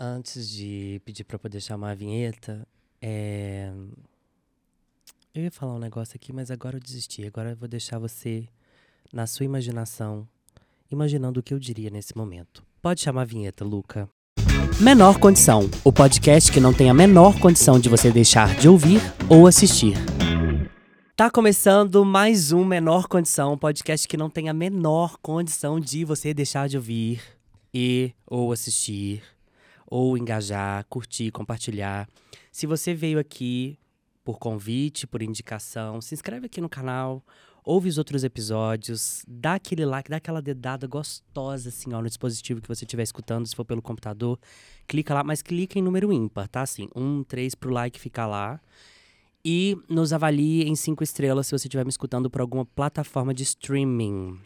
Antes de pedir pra poder chamar a vinheta, é... eu ia falar um negócio aqui, mas agora eu desisti. Agora eu vou deixar você, na sua imaginação, imaginando o que eu diria nesse momento. Pode chamar a vinheta, Luca. Menor Condição o podcast que não tem a menor condição de você deixar de ouvir ou assistir. Tá começando mais um Menor Condição, um podcast que não tem a menor condição de você deixar de ouvir e ou assistir ou engajar, curtir, compartilhar. Se você veio aqui por convite, por indicação, se inscreve aqui no canal, ouve os outros episódios, dá aquele like, dá aquela dedada gostosa assim, ó, no dispositivo que você estiver escutando, se for pelo computador, clica lá, mas clica em número ímpar, tá? Assim, um, três pro like ficar lá. E nos avalie em cinco estrelas se você estiver me escutando por alguma plataforma de streaming.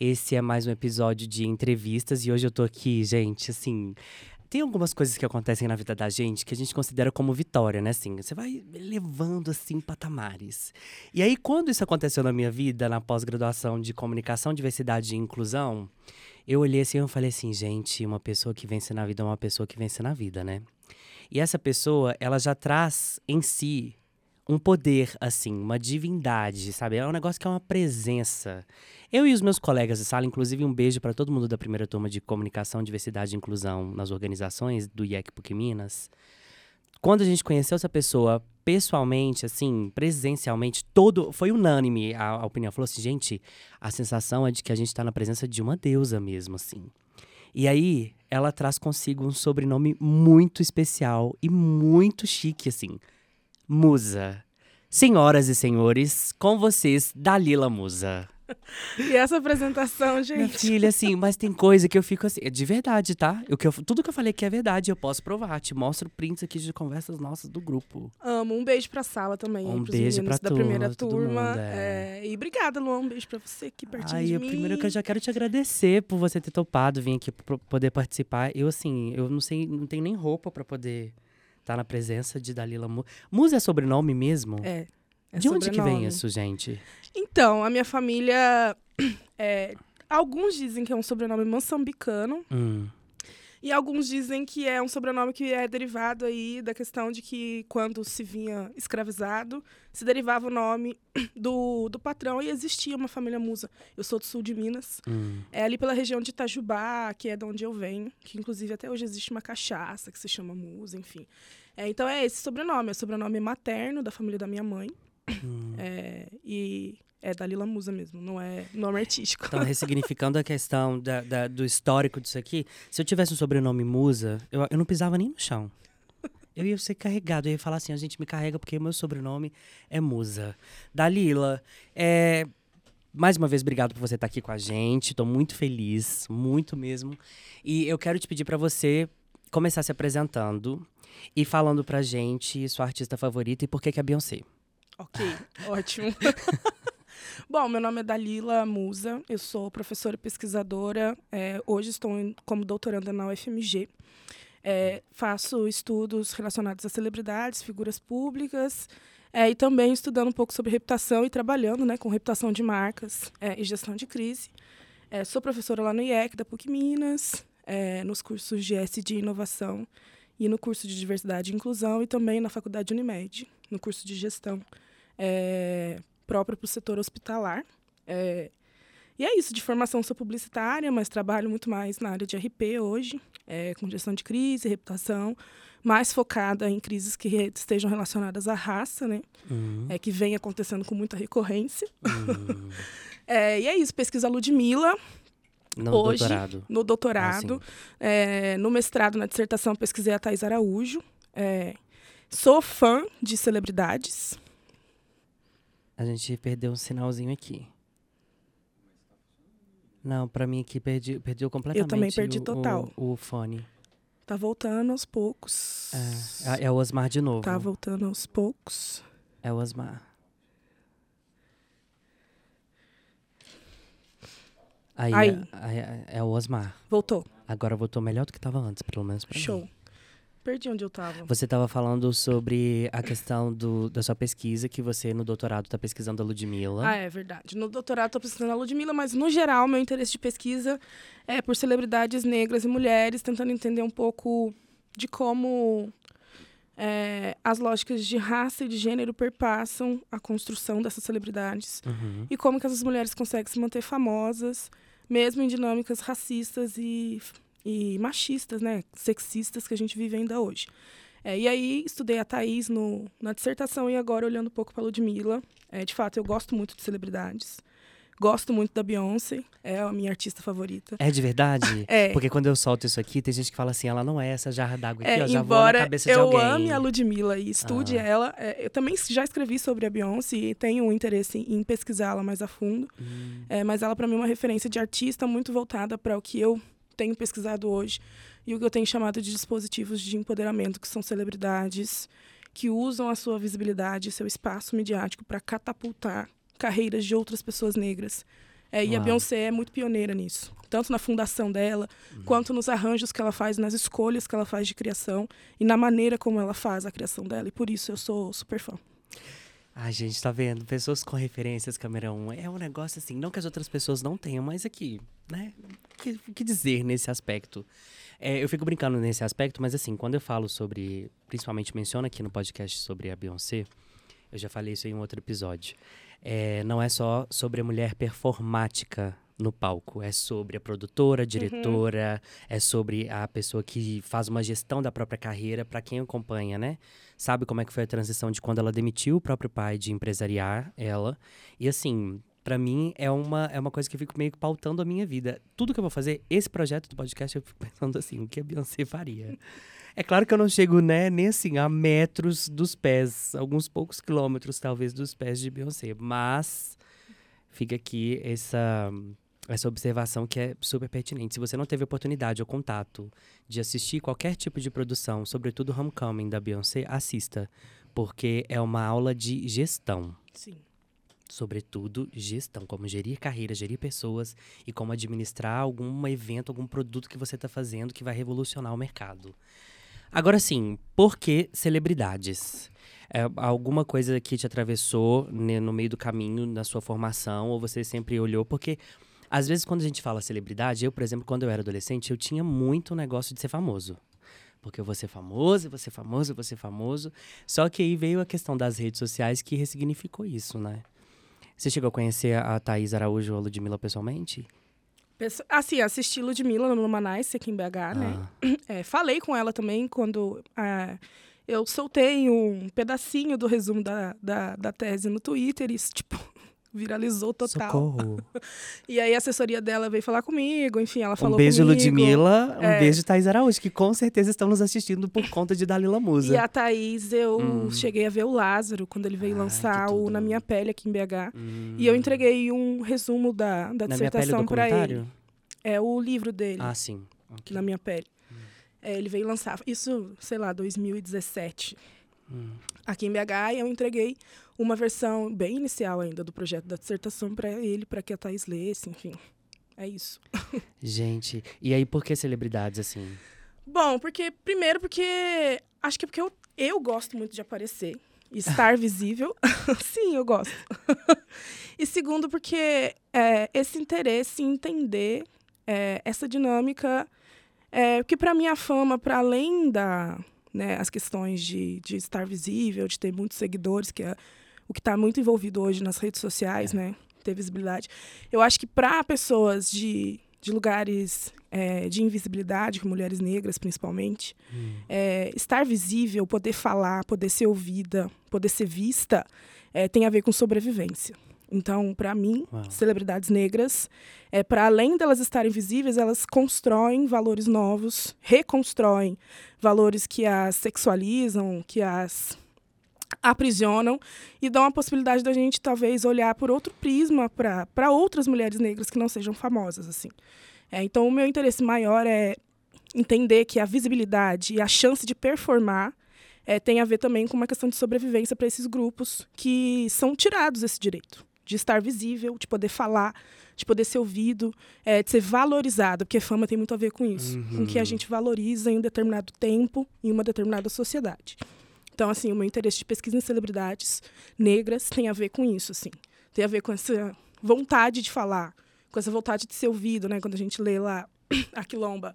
Esse é mais um episódio de entrevistas e hoje eu tô aqui, gente, assim. Tem algumas coisas que acontecem na vida da gente que a gente considera como vitória, né? Assim, você vai levando assim patamares. E aí, quando isso aconteceu na minha vida, na pós-graduação de comunicação, diversidade e inclusão, eu olhei assim e falei assim, gente, uma pessoa que vence na vida é uma pessoa que vence na vida, né? E essa pessoa, ela já traz em si um poder, assim, uma divindade, sabe? É um negócio que é uma presença. Eu e os meus colegas de sala, inclusive um beijo para todo mundo da primeira turma de comunicação, diversidade e inclusão nas organizações do IEC PUC Minas. Quando a gente conheceu essa pessoa pessoalmente, assim, presencialmente, todo foi unânime a, a opinião. Falou assim, gente, a sensação é de que a gente está na presença de uma deusa mesmo, assim. E aí, ela traz consigo um sobrenome muito especial e muito chique, assim. Musa. Senhoras e senhores, com vocês, Dalila Musa. E essa apresentação, Minha gente. filha, assim, mas tem coisa que eu fico assim, é de verdade, tá? O que eu, tudo que eu falei aqui é verdade, eu posso provar. Te mostro prints aqui de conversas nossas do grupo. Amo. Um beijo pra sala também. Um beijo pra da primeira turma, todo turma. mundo, é. É, E obrigada, Luan. Um beijo pra você aqui pertinho Ai, eu, mim. primeiro que eu já quero te agradecer por você ter topado vir aqui pra poder participar. Eu, assim, eu não sei, não tenho nem roupa pra poder estar na presença de Dalila Musa. Musa é sobrenome mesmo? É. é de onde que vem sobrenome. isso, gente? Então, a minha família. é, alguns dizem que é um sobrenome moçambicano. Hum. E alguns dizem que é um sobrenome que é derivado aí da questão de que quando se vinha escravizado, se derivava o nome do, do patrão e existia uma família musa. Eu sou do sul de Minas. Hum. É ali pela região de Itajubá, que é de onde eu venho, que inclusive até hoje existe uma cachaça que se chama musa, enfim. É, então é esse sobrenome, é o sobrenome materno da família da minha mãe. Hum. É, e é Dalila Musa mesmo, não é nome artístico. Então, ressignificando a questão da- da- do histórico disso aqui, se eu tivesse um sobrenome Musa, eu, eu não pisava nem no chão. Eu ia ser carregado, eu ia falar assim, a gente me carrega porque meu sobrenome é Musa. Dalila, é, mais uma vez, obrigado por você estar aqui com a gente. Tô muito feliz, muito mesmo. E eu quero te pedir para você começar se apresentando e falando pra gente sua artista favorita e por que que é Beyoncé. Ok, ótimo. Bom, meu nome é Dalila Musa, eu sou professora e pesquisadora. é, hoje estou como doutoranda na UFMG. É, faço estudos relacionados a celebridades, figuras públicas, é, e também estudando um pouco sobre reputação e trabalhando né, com reputação de marcas é, e gestão de crise. É, sou professora lá no IEC, da PUC Minas, é, nos cursos de SD Inovação e no curso de Diversidade e Inclusão, e também na Faculdade Unimed, no curso de Gestão própria para o setor hospitalar. É, e é isso, de formação sou publicitária, mas trabalho muito mais na área de RP hoje, é, com gestão de crise, reputação, mais focada em crises que re- estejam relacionadas à raça, né? Hum, É, que vem acontecendo com muita recorrência. hum. É, e é isso, pesquisa Ludmilla, No Hoje, doutorado. no doutorado. É, no mestrado, na dissertação, pesquisei a Thais Araújo. É, sou fã de celebridades. A gente perdeu um sinalzinho aqui. Não, pra mim aqui perdi, perdeu completamente. também perdi o- total. O, o fone. Tá voltando aos poucos. É, é o Osmar de novo. Tá voltando aos poucos. É o Osmar. Aí, Aí. É, é- é o Osmar. Voltou. Agora voltou melhor do que tava antes, pelo menos pra mim. Show. Perdi onde eu tava. Você estava falando sobre a questão do, da sua pesquisa, que você no doutorado está pesquisando a Ludmilla. Ah, é verdade. No doutorado estou pesquisando a Ludmilla, mas no geral, meu interesse de pesquisa é por celebridades negras e mulheres, tentando entender um pouco de como é, as lógicas de raça e de gênero perpassam a construção dessas celebridades Uhum. e como que essas mulheres conseguem se manter famosas, mesmo em dinâmicas racistas e, e machistas, né, sexistas que a gente vive ainda hoje. É, e aí estudei a Thaís no, na dissertação e agora olhando um pouco para Ludmilla. É, de fato, eu gosto muito de celebridades. Gosto muito da Beyoncé, é a minha artista favorita. É de verdade? É. Porque quando eu solto isso aqui, tem gente que fala assim, ela não é essa jarra d'água aqui, É, ó, já voa na embora cabeça de eu alguém. ame a Ludmilla e estude Ah. ela, é, eu também já escrevi sobre a Beyoncé e tenho um interesse em pesquisá-la mais a fundo. Hum, É, mas ela, para mim, é uma referência de artista muito voltada para o que eu tenho pesquisado hoje e o que eu tenho chamado de dispositivos de empoderamento, que são celebridades que usam a sua visibilidade, seu espaço midiático para catapultar carreiras de outras pessoas negras. É, e a. Beyoncé é muito pioneira nisso, tanto na fundação dela, Uhum. quanto nos arranjos que ela faz, nas escolhas que ela faz de criação e na maneira como ela faz a criação dela. E por isso eu sou super fã. Ai, gente, tá vendo? Pessoas com referências, Camerão. É um negócio assim, não que as outras pessoas não tenham, mas aqui, né? O que, que dizer nesse aspecto? É, eu fico brincando nesse aspecto, mas assim, quando eu falo sobre. Principalmente menciono aqui no podcast sobre a Beyoncé, eu já falei isso em um outro episódio. É, não é só sobre a mulher performática no palco, é sobre a produtora, a diretora, é sobre a pessoa que faz uma gestão da própria carreira, para quem acompanha, né? Sabe como é que foi a transição de quando ela demitiu o próprio pai de empresariar ela. E assim, pra mim é uma, é uma coisa que eu fico meio que pautando a minha vida. Tudo que eu vou fazer, esse projeto do podcast, eu fico pensando assim, o que a Beyoncé faria? É claro que eu não chego, né, nem assim, a metros dos pés, alguns poucos quilômetros, talvez, dos pés de Beyoncé. Mas fica aqui essa, essa observação que é super pertinente. Se você não teve oportunidade ou contato de assistir qualquer tipo de produção, sobretudo Homecoming da Beyoncé, assista. Porque é uma aula de gestão. Sim. Sobretudo gestão, como gerir carreira, gerir pessoas e como administrar algum evento, algum produto que você está fazendo que vai revolucionar o mercado. Agora sim, por que celebridades? É, alguma coisa que te atravessou né, no meio do caminho na sua formação ou você sempre olhou? Porque às vezes quando a gente fala celebridade, eu, por exemplo, quando eu era adolescente, eu tinha muito negócio de ser famoso. Porque eu vou ser famoso, eu vou ser famoso, eu vou ser famoso. Só que aí veio a questão das redes sociais que ressignificou isso, né? Você chegou a conhecer a Thaís Araújo ou a Ludmilla pessoalmente? Pesso- Assim, assisti Ludmilla no Manice aqui em BH, né? Ah, É, falei com ela também quando ah, eu soltei um pedacinho do resumo da, da, da tese no Twitter e isso, tipo, viralizou total. socorro. E aí a assessoria dela veio falar comigo, enfim, ela Um falou beijo, comigo. Ludmilla. Um É. beijo, Thaís Araújo, que com certeza estão nos assistindo por conta de Dalila Musa. E a Thaís, eu Hum. cheguei a ver o Lázaro quando ele veio Ai, lançar o. Na Minha Pele aqui em BH. Hum. E eu entreguei um resumo da, da Na dissertação para ele. É o livro dele, Ah, sim. Ok. Na Minha Pele. É, ele veio lançar, isso, sei lá, 2017. Hum. aqui em BH e eu entreguei uma versão bem inicial ainda do projeto da dissertação para ele, para que a Thaís lesse, enfim. É isso. Gente, e aí por que celebridades assim? Bom, porque primeiro porque acho que é porque eu, eu gosto muito de aparecer e estar visível. Sim, eu gosto. e segundo porque é, esse interesse em entender é, essa dinâmica é, que para mim a fama, para além da né, as questões de, de estar visível, de ter muitos seguidores, que é o que está muito envolvido hoje nas redes sociais, né, ter visibilidade. Eu acho que para pessoas de, de lugares é, de invisibilidade, mulheres negras principalmente, Hum. é, estar visível, poder falar, poder ser ouvida, poder ser vista, é, tem a ver com sobrevivência. Então, para mim, Uau. celebridades negras, é, para além delas estarem visíveis, elas constroem valores novos, reconstroem valores que as sexualizam, que as aprisionam e dão a possibilidade da gente talvez olhar por outro prisma para outras mulheres negras que não sejam famosas assim. É, então o meu interesse maior é entender que a visibilidade e a chance de performar é, tem a ver também com uma questão de sobrevivência para esses grupos que são tirados esse direito de estar visível, de poder falar, de poder ser ouvido, é, de ser valorizado, porque fama tem muito a ver com isso, uhum. com que a gente valoriza em um determinado tempo, em uma determinada sociedade. Então, assim, o meu interesse de pesquisa em celebridades negras tem a ver com isso, assim. Tem a ver com essa vontade de falar, com essa vontade de ser ouvido, né? Quando a gente lê lá a Quilomba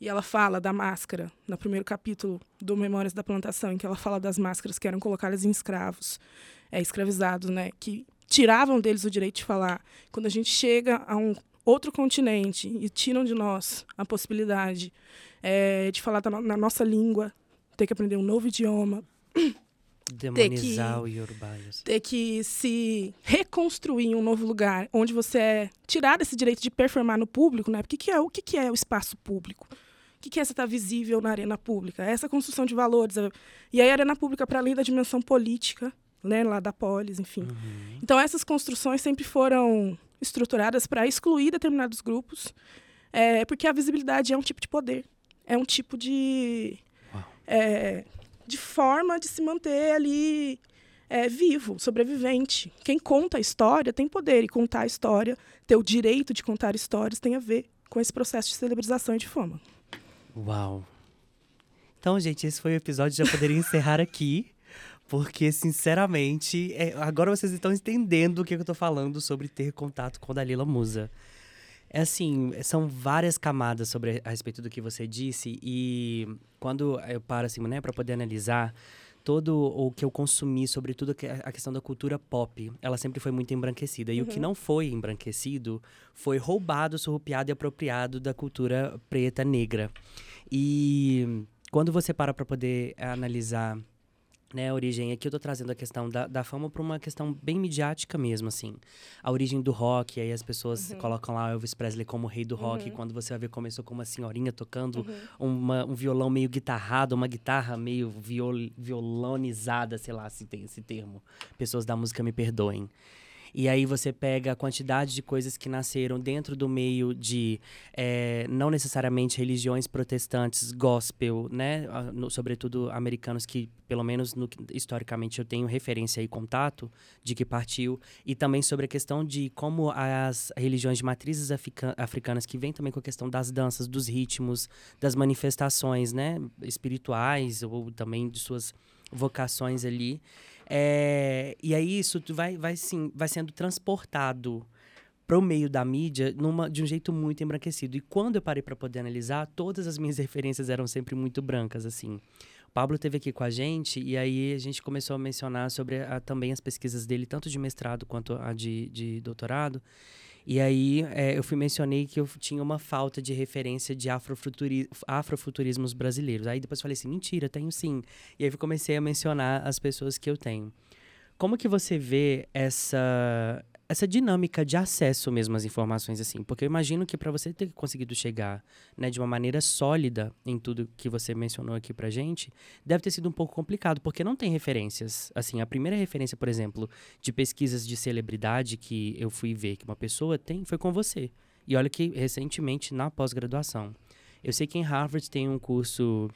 e ela fala da máscara, no primeiro capítulo do Memórias da Plantação, em que ela fala das máscaras que eram colocadas em escravos, é, escravizados, né? Que tiravam deles o direito de falar. Quando a gente chega a um outro continente e tiram de nós a possibilidade é, de falar na nossa língua, ter que aprender um novo idioma. Demonizar o Yorubá. Ter que se reconstruir em um novo lugar, onde você é tirado esse direito de performar no público, né? Porque que é, o que, que é o espaço público? O que, que é você estar tá visível na arena pública? É essa construção de valores. E aí a arena pública, para além da dimensão política, né, lá da polis, enfim. Uhum. Então essas construções sempre foram estruturadas para excluir determinados grupos, é, porque a visibilidade é um tipo de poder, é um tipo de é, de forma de se manter ali é, vivo, sobrevivente. Quem conta a história tem poder e contar a história, ter o direito de contar histórias tem a ver com esse processo de celebrização e de fama. Uau! Então, gente, esse foi o episódio. Já poderia encerrar aqui. Porque, sinceramente, é, agora vocês estão entendendo o que eu estou falando sobre ter contato com Dalila Musa. É assim, são várias camadas sobre a respeito do que você disse e quando eu paro assim, né, para poder analisar todo o que eu consumi, sobretudo a questão da cultura pop, ela sempre foi muito embranquecida. E uhum. o que uhum. não foi embranquecido foi roubado, surrupiado e apropriado da cultura preta negra. E quando você para para poder analisar né, a origem. Aqui eu tô trazendo a questão da, da fama para uma questão bem midiática mesmo, assim. A origem do rock, aí as pessoas uhum. colocam lá Elvis Presley como rei do rock, uhum. quando você vai ver começou com uma senhorinha tocando uhum. uma, um violão meio guitarrado, uma guitarra meio viol, violonizada, sei lá se tem esse termo. Pessoas da música me perdoem. E aí você pega a quantidade de coisas que nasceram dentro do meio de é, não necessariamente religiões protestantes, gospel, né? Sobretudo americanos que, pelo menos no, historicamente, eu tenho referência e contato de que partiu. E também sobre a questão de como as religiões de matrizes africanas, que vêm também com a questão das danças, dos ritmos, das manifestações, né? Espirituais ou também de suas vocações ali. É, e aí isso vai, vai, sim, vai sendo transportado para o meio da mídia numa, de um jeito muito embranquecido. E quando eu parei para poder analisar, todas as minhas referências eram sempre muito brancas, assim. O Pablo teve aqui com a gente e aí a gente começou a mencionar sobre a, também as pesquisas dele, tanto de mestrado quanto a de, de doutorado. E aí é, eu fui mencionei que eu tinha uma falta de referência de afrofuturi afrofuturismos brasileiros. Aí depois falei assim, mentira, tenho sim. E aí eu comecei a mencionar as pessoas que eu tenho. Como que você vê essa essa dinâmica de acesso mesmo às informações assim, porque eu imagino que para você ter conseguido chegar, né, de uma maneira sólida em tudo que você mencionou aqui pra gente, deve ter sido um pouco complicado, porque não tem referências. Assim, a primeira referência, por exemplo, de pesquisas de celebridade que eu fui ver que uma pessoa tem foi com você. E olha que recentemente na pós-graduação. Eu sei que em Harvard tem um curso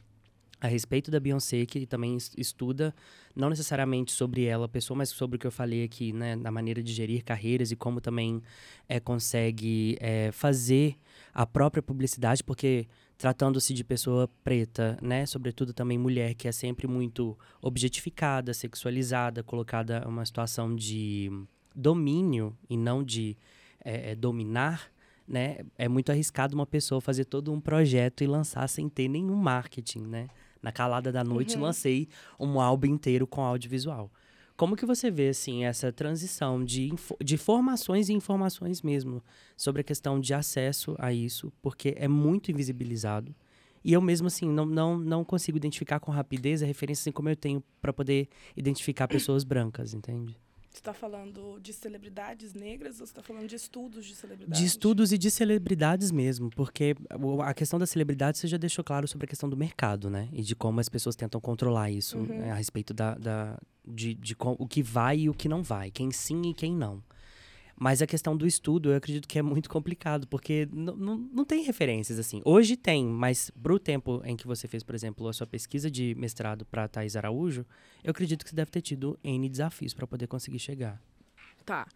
a respeito da Beyoncé, que também estuda não necessariamente sobre ela, pessoa, mas sobre o que eu falei aqui, né, na maneira de gerir carreiras e como também é, consegue é, fazer a própria publicidade, porque tratando-se de pessoa preta, né, sobretudo também mulher, que é sempre muito objetificada, sexualizada, colocada uma situação de domínio e não de é, dominar, né, é muito arriscado uma pessoa fazer todo um projeto e lançar sem ter nenhum marketing, né? Na calada da noite, uhum. lancei um álbum inteiro com audiovisual. Como que você vê, assim, essa transição de, de formações e informações mesmo sobre a questão de acesso a isso? Porque é muito invisibilizado. E eu mesmo, assim, não, não, não consigo identificar com rapidez a referência assim como eu tenho para poder identificar pessoas brancas, entende? Você está falando de celebridades negras ou você está falando de estudos de celebridades? De estudos e de celebridades mesmo, porque a questão da celebridade você já deixou claro sobre a questão do mercado, né? E de como as pessoas tentam controlar isso uhum. né? a respeito da, da de, de, de o que vai e o que não vai, quem sim e quem não. Mas a questão do estudo, eu acredito que é muito complicado, porque não tem referências assim. Hoje tem, mas pro tempo em que você fez, por exemplo, a sua pesquisa de mestrado para Thais Araújo, eu acredito que você deve ter tido N desafios para poder conseguir chegar. Tá.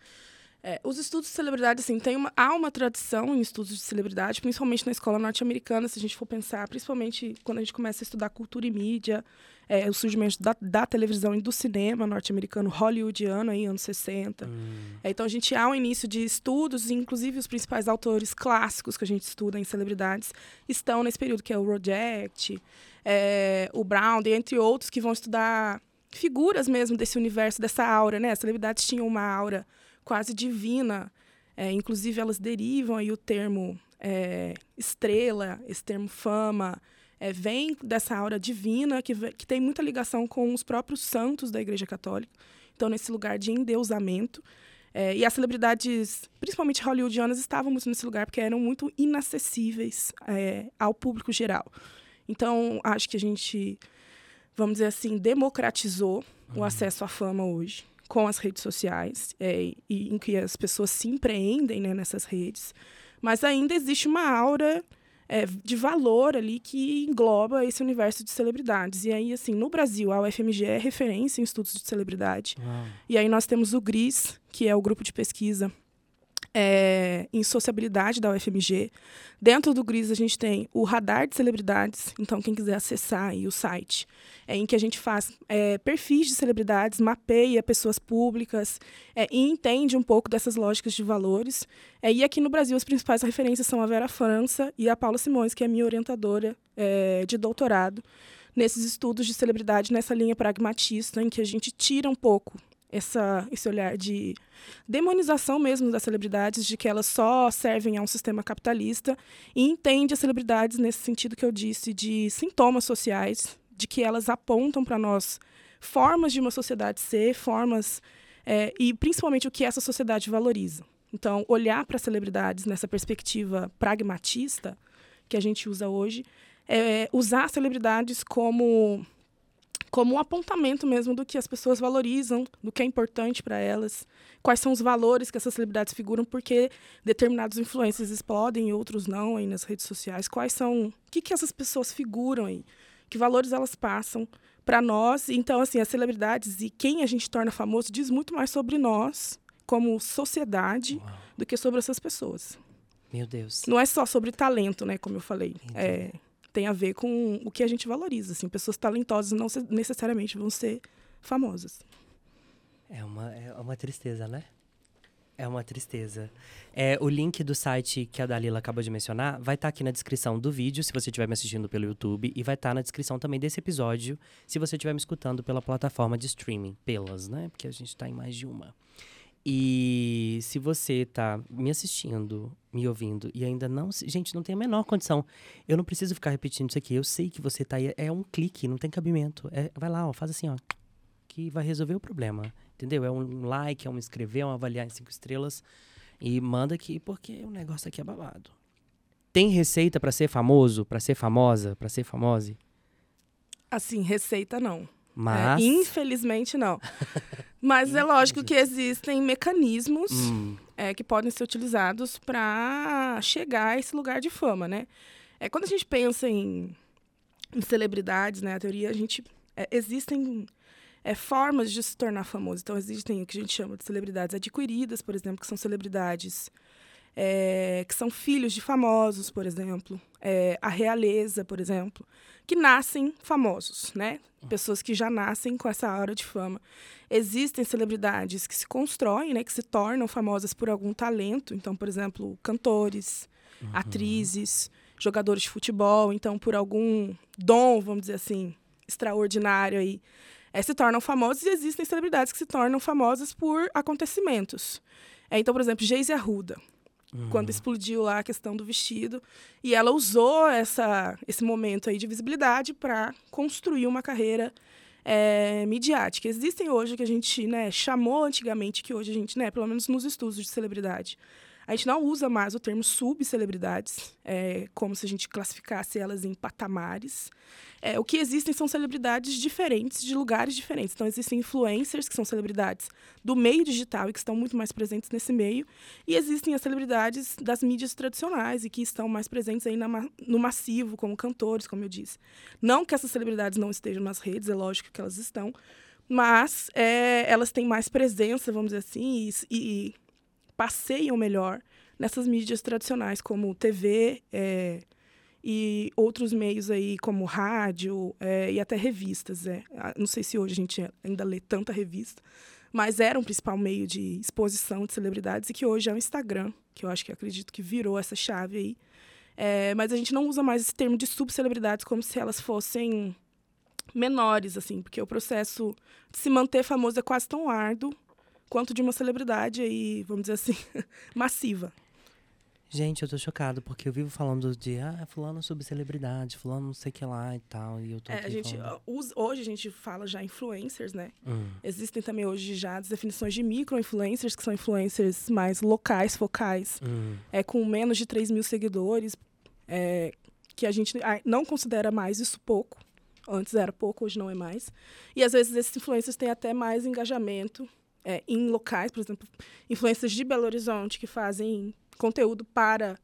É, os estudos de celebridade, assim, tem uma, há uma tradição em estudos de celebridade, principalmente na escola norte-americana, se a gente for pensar, principalmente quando a gente começa a estudar cultura e mídia, é, o surgimento da, da, televisão e do cinema norte-americano, hollywoodiano, aí, anos 60. Hum. É, então, a gente há um início de estudos, inclusive os principais autores clássicos que a gente estuda em celebridades estão nesse período, que é o Project, é, o Brown, entre outros, que vão estudar figuras mesmo desse universo, dessa aura, né? As celebridades tinham uma aura quase divina. É, inclusive, elas derivam aí o termo é, estrela, esse termo fama, é, vem dessa aura divina que, que tem muita ligação com os próprios santos da Igreja Católica. Então, nesse lugar de endeusamento. É, e as celebridades, principalmente hollywoodianas, estavam muito nesse lugar porque eram muito inacessíveis é, ao público geral. Então, acho que a gente, vamos dizer assim, democratizou uhum. o acesso à fama hoje com as redes sociais, é, e em que as pessoas se empreendem né, nessas redes, mas ainda existe uma aura é, de valor ali que engloba esse universo de celebridades. E aí, assim, no Brasil, a UFMG é referência em estudos de celebridade. Uau. E aí nós temos o GRIS, que é o grupo de pesquisa é, em sociabilidade da UFMG. Dentro do GRIS, a gente tem o radar de celebridades. Então, quem quiser acessar aí o site, é, em que a gente faz é, perfis de celebridades, mapeia pessoas públicas é, e entende um pouco dessas lógicas de valores. É, e aqui no Brasil, as principais referências são a Vera França e a Paula Simões, que é minha orientadora é, de doutorado nesses estudos de celebridade nessa linha pragmatista, em que a gente tira um pouco essa, esse olhar de demonização mesmo das celebridades, de que elas só servem a um sistema capitalista, e entende as celebridades nesse sentido que eu disse, de sintomas sociais, de que elas apontam para nós formas de uma sociedade ser, formas, é, e principalmente o que essa sociedade valoriza. Então, olhar para celebridades nessa perspectiva pragmatista que a gente usa hoje, é usar celebridades como como um apontamento mesmo do que as pessoas valorizam, do que é importante para elas, quais são os valores que essas celebridades figuram, porque determinados influencers explodem e outros não aí nas redes sociais, quais são, o que, que essas pessoas figuram aí, que valores elas passam para nós. Então, assim, as celebridades e quem a gente torna famoso diz muito mais sobre nós como sociedade Uau. do que sobre essas pessoas. Meu Deus. Não é só sobre talento, né, como eu falei. É, tem a ver com o que a gente valoriza. Assim, pessoas talentosas não necessariamente vão ser famosas. É uma, é uma tristeza, né? É uma tristeza. É, o link do site que a Dalila acabou de mencionar vai estar tá aqui na descrição do vídeo, se você estiver me assistindo pelo YouTube, e vai estar tá na descrição também desse episódio, se você estiver me escutando pela plataforma de streaming, pelas, né? Porque a gente está em mais de uma. E se você está me assistindo, me ouvindo e ainda não. Gente, não tem a menor condição. Eu não preciso ficar repetindo isso aqui. Eu sei que você está aí. É um clique, não tem cabimento. É, vai lá, ó, faz assim, ó. Que vai resolver o problema. Entendeu? É um like, é um inscrever, é um avaliar em cinco estrelas. E manda aqui, porque o negócio aqui é babado. Tem receita para ser famoso, para ser famosa, para ser famose? Assim, receita não. Mas. É, infelizmente, não. Mas é lógico que existem mecanismos hum. É, que podem ser utilizados para chegar a esse lugar de fama, né? É, quando a gente pensa em, em celebridades, né? A teoria, a gente. É, existem é, formas de se tornar famoso. Então, existem o que a gente chama de celebridades adquiridas, por exemplo, que são celebridades é, que são filhos de famosos, por exemplo, é, a realeza, por exemplo, que nascem famosos, né? Pessoas que já nascem com essa aura de fama. Existem celebridades que se constroem, né? Que se tornam famosas por algum talento. Então, por exemplo, cantores, uhum. atrizes, jogadores de futebol. Então, por algum dom, vamos dizer assim, extraordinário aí, é, se tornam famosos. E existem celebridades que se tornam famosas por acontecimentos. É, então, por exemplo, Geise Arruda uhum. quando explodiu lá a questão do vestido. E ela usou essa, esse momento aí de visibilidade para construir uma carreira é, midiática. Existem hoje que a gente né, chamou antigamente, que hoje a gente, né, pelo menos nos estudos de celebridade, a gente não usa mais o termo subcelebridades, é, como se a gente classificasse elas em patamares. É, o que existem são celebridades diferentes, de lugares diferentes. Então, existem influencers, que são celebridades do meio digital e que estão muito mais presentes nesse meio. E existem as celebridades das mídias tradicionais e que estão mais presentes aí na, no massivo, como cantores, como eu disse. Não que essas celebridades não estejam nas redes, é lógico que elas estão, mas é, elas têm mais presença, vamos dizer assim, e, e passeiam melhor nessas mídias tradicionais, como TV é, e outros meios aí, como rádio é, e até revistas. É. Não sei se hoje a gente ainda lê tanta revista, mas era um principal meio de exposição de celebridades e que hoje é o Instagram, que eu acho que acredito que virou essa chave aí. É, mas a gente não usa mais esse termo de subcelebridades como se elas fossem menores, assim, porque o processo de se manter famoso é quase tão árduo quanto de uma celebridade aí, vamos dizer assim, massiva. Gente, eu tô chocado, porque eu vivo falando de, ah, fulano sobre celebridade, fulano não sei o que lá e tal, e eu tô é, a gente, falando... Hoje a gente fala já influencers, né? Hum. Existem também hoje já as definições de micro-influencers, que são influencers mais locais, focais, Hum. é, com menos de 3 mil seguidores, é, que a gente não considera mais isso pouco. Antes era pouco, hoje não é mais. E às vezes esses influencers têm até mais engajamento é, em locais, por exemplo, influencers de Belo Horizonte que fazem conteúdo para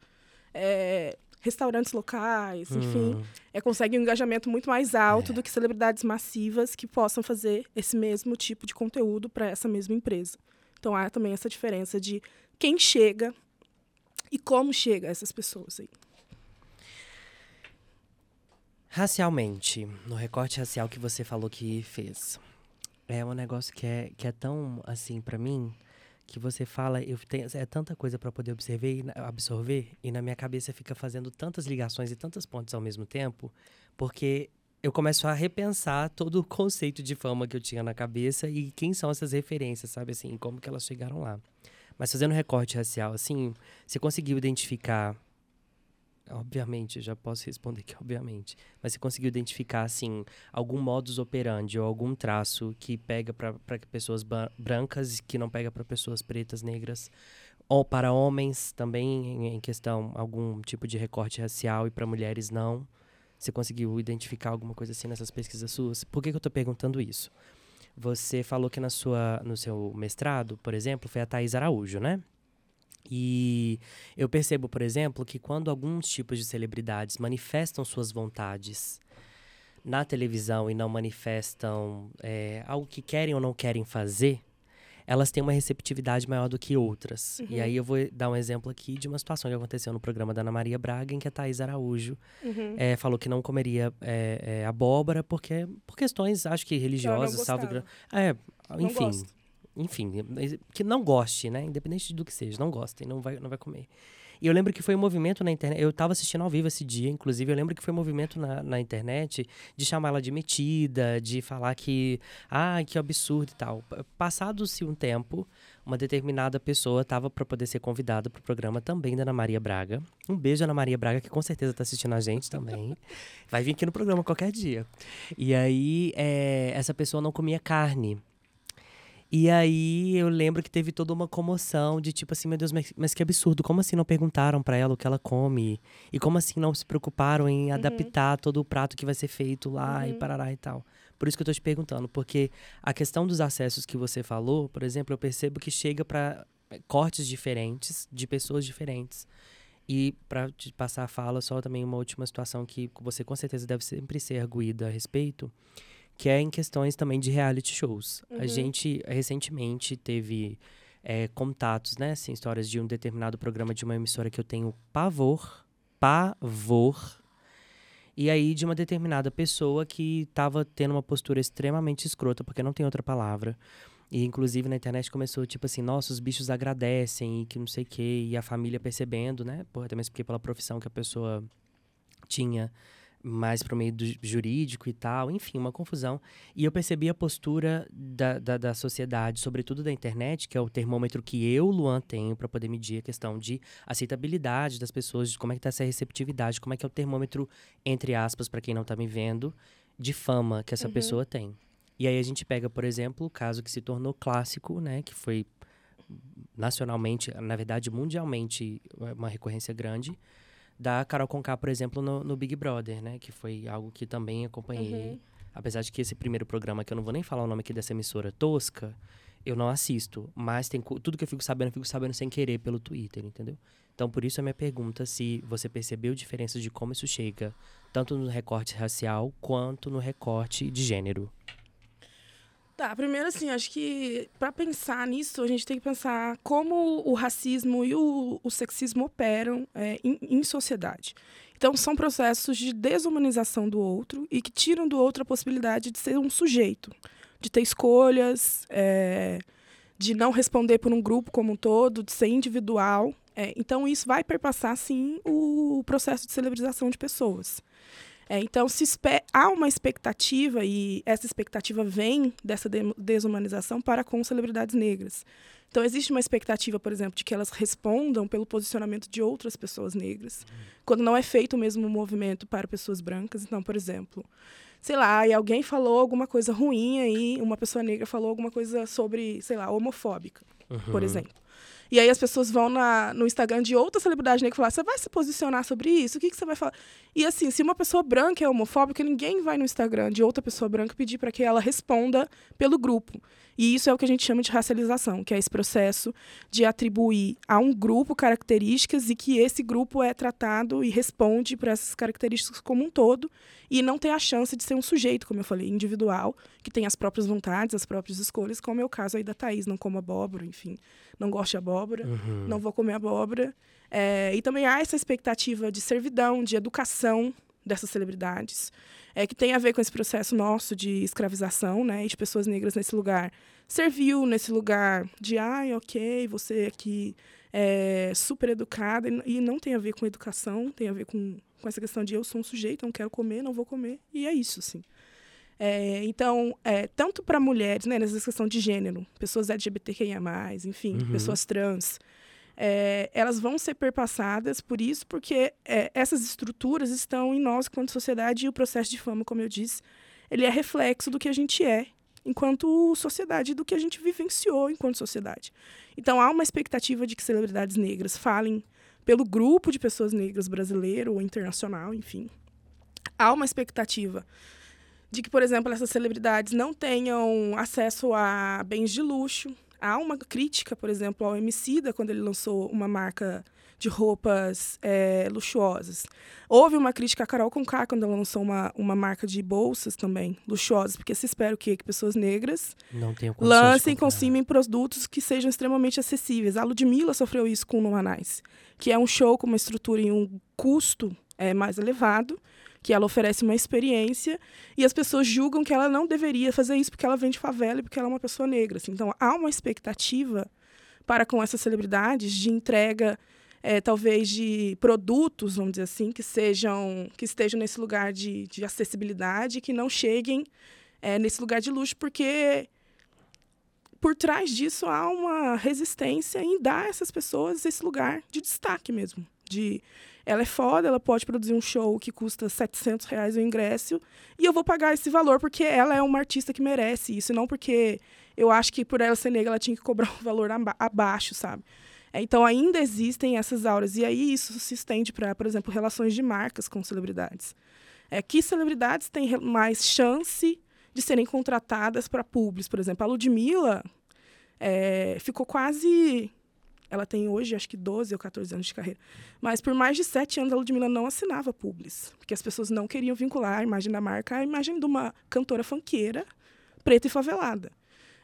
é, restaurantes locais, enfim, Hum. é, conseguem um engajamento muito mais alto É. do que celebridades massivas que possam fazer esse mesmo tipo de conteúdo para essa mesma empresa. Então há também essa diferença de quem chega e como chega a essas pessoas aí. Racialmente, no recorte racial que você falou que fez. É um negócio que é, que é tão, assim, pra mim, que você fala, eu tenho, é tanta coisa pra poder absorver, e absorver, e na minha cabeça fica fazendo tantas ligações e tantas pontes ao mesmo tempo, porque eu começo a repensar todo o conceito de fama que eu tinha na cabeça e quem são essas referências, sabe, assim, como que elas chegaram lá. Mas fazendo recorte racial, assim, você conseguiu identificar Obviamente, já posso responder que obviamente. Mas você conseguiu identificar, assim, algum modus operandi ou algum traço que pega para pessoas brancas e que não pega para pessoas pretas, negras? Ou para homens também, em questão, algum tipo de recorte racial e para mulheres não? Você conseguiu identificar alguma coisa assim nessas pesquisas suas? Por que, que eu estou perguntando isso? Você falou que na sua, no seu mestrado, por exemplo, foi a Thais Araújo, né? E eu percebo, por exemplo, que quando alguns tipos de celebridades manifestam suas vontades na televisão e não manifestam é, algo que querem ou não querem fazer, elas têm uma receptividade maior do que outras. E Uhum. aí eu vou dar um exemplo aqui de uma situação que aconteceu no programa da Ana Maria Braga, em que a Thaís Araújo Uhum. é, falou que não comeria é, é, abóbora porque, por questões, acho que religiosas, salvo. É, enfim. Enfim, que não goste, né? Independente do que seja, não gostem, não vai, não vai comer. E eu lembro que foi um movimento na internet, eu tava assistindo ao vivo esse dia, inclusive, eu lembro que foi um movimento na, na internet de chamar ela de metida, de falar que, ah, que absurdo e tal. Pa- Passado-se um tempo, uma determinada pessoa tava para poder ser convidada pro programa também da Ana Maria Braga. Um beijo, Ana Maria Braga, que com certeza tá assistindo a gente também. Vai vir aqui no programa qualquer dia. E aí, é, essa pessoa não comia carne. E aí eu lembro que teve toda uma comoção de tipo assim, meu Deus, mas, mas que absurdo, como assim não perguntaram pra ela o que ela come? E como assim não se preocuparam em adaptar todo o prato que vai ser feito lá e Uhum. parará e tal? Por isso que eu tô te perguntando, porque a questão dos acessos que você falou, por exemplo, eu percebo que chega pra eh, cortes diferentes, de pessoas diferentes. E pra te passar a fala, só também uma última situação que você com certeza deve sempre ser arguída a respeito, que é em questões também de reality shows. A Uhum. gente recentemente teve é, contatos, né, assim, histórias de um determinado programa de uma emissora que eu tenho pavor, pavor, e aí de uma determinada pessoa que estava tendo uma postura extremamente escrota, porque não tem outra palavra. E inclusive na internet começou tipo assim, nossa, os bichos agradecem e que não sei o quê, e a família percebendo, né? Porra, também porque pela profissão que a pessoa tinha mais pro meio do jurídico e tal, enfim, uma confusão. E eu percebi a postura da, da, da sociedade, sobretudo da internet, que é o termômetro que eu, Luan, tenho para poder medir a questão de aceitabilidade das pessoas, de como é que tá essa receptividade, como é que é o termômetro, entre aspas, para quem não tá me vendo, de fama que essa Uhum. pessoa tem. E aí a gente pega, por exemplo, o caso que se tornou clássico, né, que foi nacionalmente, na verdade mundialmente, uma recorrência grande, da Carol Conká, por exemplo, no, no Big Brother, né? Que foi algo que também acompanhei. Uhum. Apesar de que esse primeiro programa, que eu não vou nem falar o nome aqui dessa emissora tosca, eu não assisto. Mas tem tudo que eu fico sabendo, eu fico sabendo sem querer pelo Twitter, entendeu? Então, por isso a minha pergunta se você percebeu diferenças de como isso chega, tanto no recorte racial quanto no recorte de gênero. Tá, primeiro assim, acho que para pensar nisso, a gente tem que pensar como o racismo e o, o sexismo operam é, em, em sociedade. Então, são processos de desumanização do outro e que tiram do outro a possibilidade de ser um sujeito, de ter escolhas, é, de não responder por um grupo como um todo, de ser individual. É, então, isso vai perpassar, sim, o processo de celebrização de pessoas. É, então, se há uma expectativa, e essa expectativa vem dessa de desumanização para com celebridades negras. Então, existe uma expectativa, por exemplo, de que elas respondam pelo posicionamento de outras pessoas negras, quando não é feito o mesmo movimento para pessoas brancas. Então, por exemplo, sei lá, e alguém falou alguma coisa ruim aí, uma pessoa negra falou alguma coisa sobre, sei lá, homofóbica, uhum. por exemplo. E aí as pessoas vão na, no Instagram de outra celebridade negra falar: você vai se posicionar sobre isso? O que, que você vai falar? E assim, se uma pessoa branca é homofóbica, ninguém vai no Instagram de outra pessoa branca pedir para que ela responda pelo grupo. E isso é o que a gente chama de racialização, que é esse processo de atribuir a um grupo características e que esse grupo é tratado e responde para essas características como um todo e não tem a chance de ser um sujeito, como eu falei, individual, que tem as próprias vontades, as próprias escolhas, como é o caso aí da Thaís, não como abóbora, enfim, não gosto de abóbora, uhum. não vou comer abóbora. É, e também há essa expectativa de servidão, de educação dessas celebridades é, que tem a ver com esse processo nosso de escravização, né, e de pessoas negras nesse lugar. Serviu nesse lugar de, ai, ok, você aqui é super educada, e não tem a ver com educação, tem a ver com, com essa questão de eu sou um sujeito, não quero comer, não vou comer, e é isso, assim. É, então, é, tanto para mulheres, né, nessa questão de gênero, pessoas LGBTQIA+, enfim, uhum. pessoas trans, é, elas vão ser perpassadas por isso, porque é, essas estruturas estão em nós enquanto sociedade e o processo de fama, como eu disse, ele é reflexo do que a gente é enquanto sociedade, do que a gente vivenciou enquanto sociedade. Então há uma expectativa de que celebridades negras falem pelo grupo de pessoas negras brasileiro ou internacional, enfim. Há uma expectativa de que, por exemplo, essas celebridades não tenham acesso a bens de luxo, Há uma crítica, por exemplo, ao Emicida, quando ele lançou uma marca de roupas é, luxuosas. Houve uma crítica a Carol Conká quando ela lançou uma, uma marca de bolsas também luxuosas, porque se espera o quê? Que pessoas negras lancem e consumem produtos que sejam extremamente acessíveis. A Ludmilla sofreu isso com o No Anais, que é um show com uma estrutura e um custo é, mais elevado, que ela oferece uma experiência e as pessoas julgam que ela não deveria fazer isso porque ela vem de favela e porque ela é uma pessoa negra. Assim. Então, há uma expectativa para com essas celebridades de entrega, é, talvez, de produtos, vamos dizer assim, que sejam que estejam nesse lugar de, de acessibilidade, que não cheguem é, nesse lugar de luxo, porque por trás disso há uma resistência em dar a essas pessoas esse lugar de destaque mesmo, de ela é foda, ela pode produzir um show que custa 700 reais o ingresso e eu vou pagar esse valor porque ela é uma artista que merece isso, não porque eu acho que por ela ser negra ela tinha que cobrar um valor abaixo, sabe? É, então ainda existem essas auras e aí isso se estende para, por exemplo, relações de marcas com celebridades. É, que celebridades têm mais chance de serem contratadas para públicos, por exemplo, a Ludmilla é, ficou quase ela tem hoje, acho que 12 ou 14 anos de carreira. Mas por mais de sete anos, a Ludmilla não assinava publis. Porque as pessoas não queriam vincular a imagem da marca à imagem de uma cantora fanqueira, preta e favelada.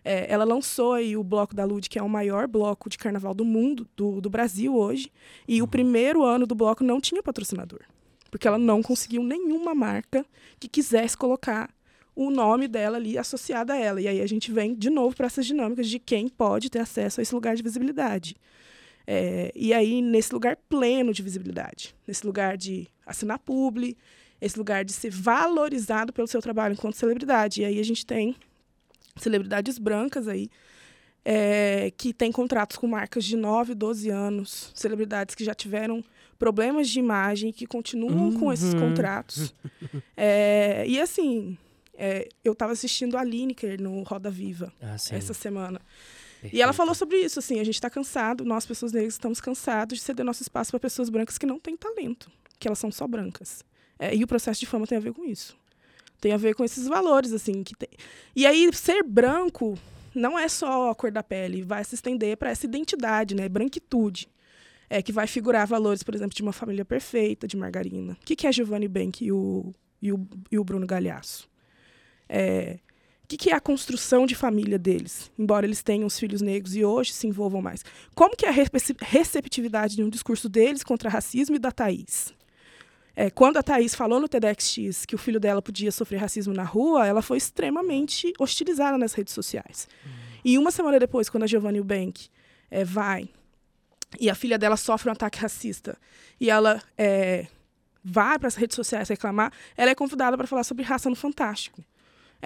É, ela lançou aí o bloco da Lud, que é o maior bloco de carnaval do mundo, do, do Brasil hoje. E uhum. o primeiro ano do bloco não tinha patrocinador. Porque ela não conseguiu nenhuma marca que quisesse colocar o nome dela ali associado a ela. E aí a gente vem de novo para essas dinâmicas de quem pode ter acesso a esse lugar de visibilidade. É, e aí, nesse lugar pleno de visibilidade, nesse lugar de assinar publi, esse lugar de ser valorizado pelo seu trabalho enquanto celebridade. E aí a gente tem celebridades brancas aí, é, que têm contratos com marcas de 9, 12 anos, celebridades que já tiveram problemas de imagem, que continuam uhum. com esses uhum. contratos. É, e assim, é, eu estava assistindo a Lineker no Roda Viva ah, essa semana. Perfeito. E ela falou sobre isso, assim, a gente está cansado, nós, pessoas negras, estamos cansados de ceder nosso espaço para pessoas brancas que não têm talento, que elas são só brancas. É, e o processo de fama tem a ver com isso. Tem a ver com esses valores, assim. que tem... E aí, ser branco não é só a cor da pele, vai se estender para essa identidade, né? Branquitude. É, que vai figurar valores, por exemplo, de uma família perfeita, de margarina. O que, que é Giovanni Bank e o, e o, e o Bruno Galhaço? É, o que, que, é a construção de família deles, embora eles tenham os filhos negros e hoje se envolvam mais. Como que é a receptividade de um discurso deles contra racismo e da Thaís? É, quando a Thaís falou no TEDxX que o filho dela podia sofrer racismo na rua, ela foi extremamente hostilizada nas redes sociais. Uhum. E uma semana depois, quando a Giovanni Eubank é, vai e a filha dela sofre um ataque racista e ela é, vai para as redes sociais reclamar, ela é convidada para falar sobre raça no Fantástico.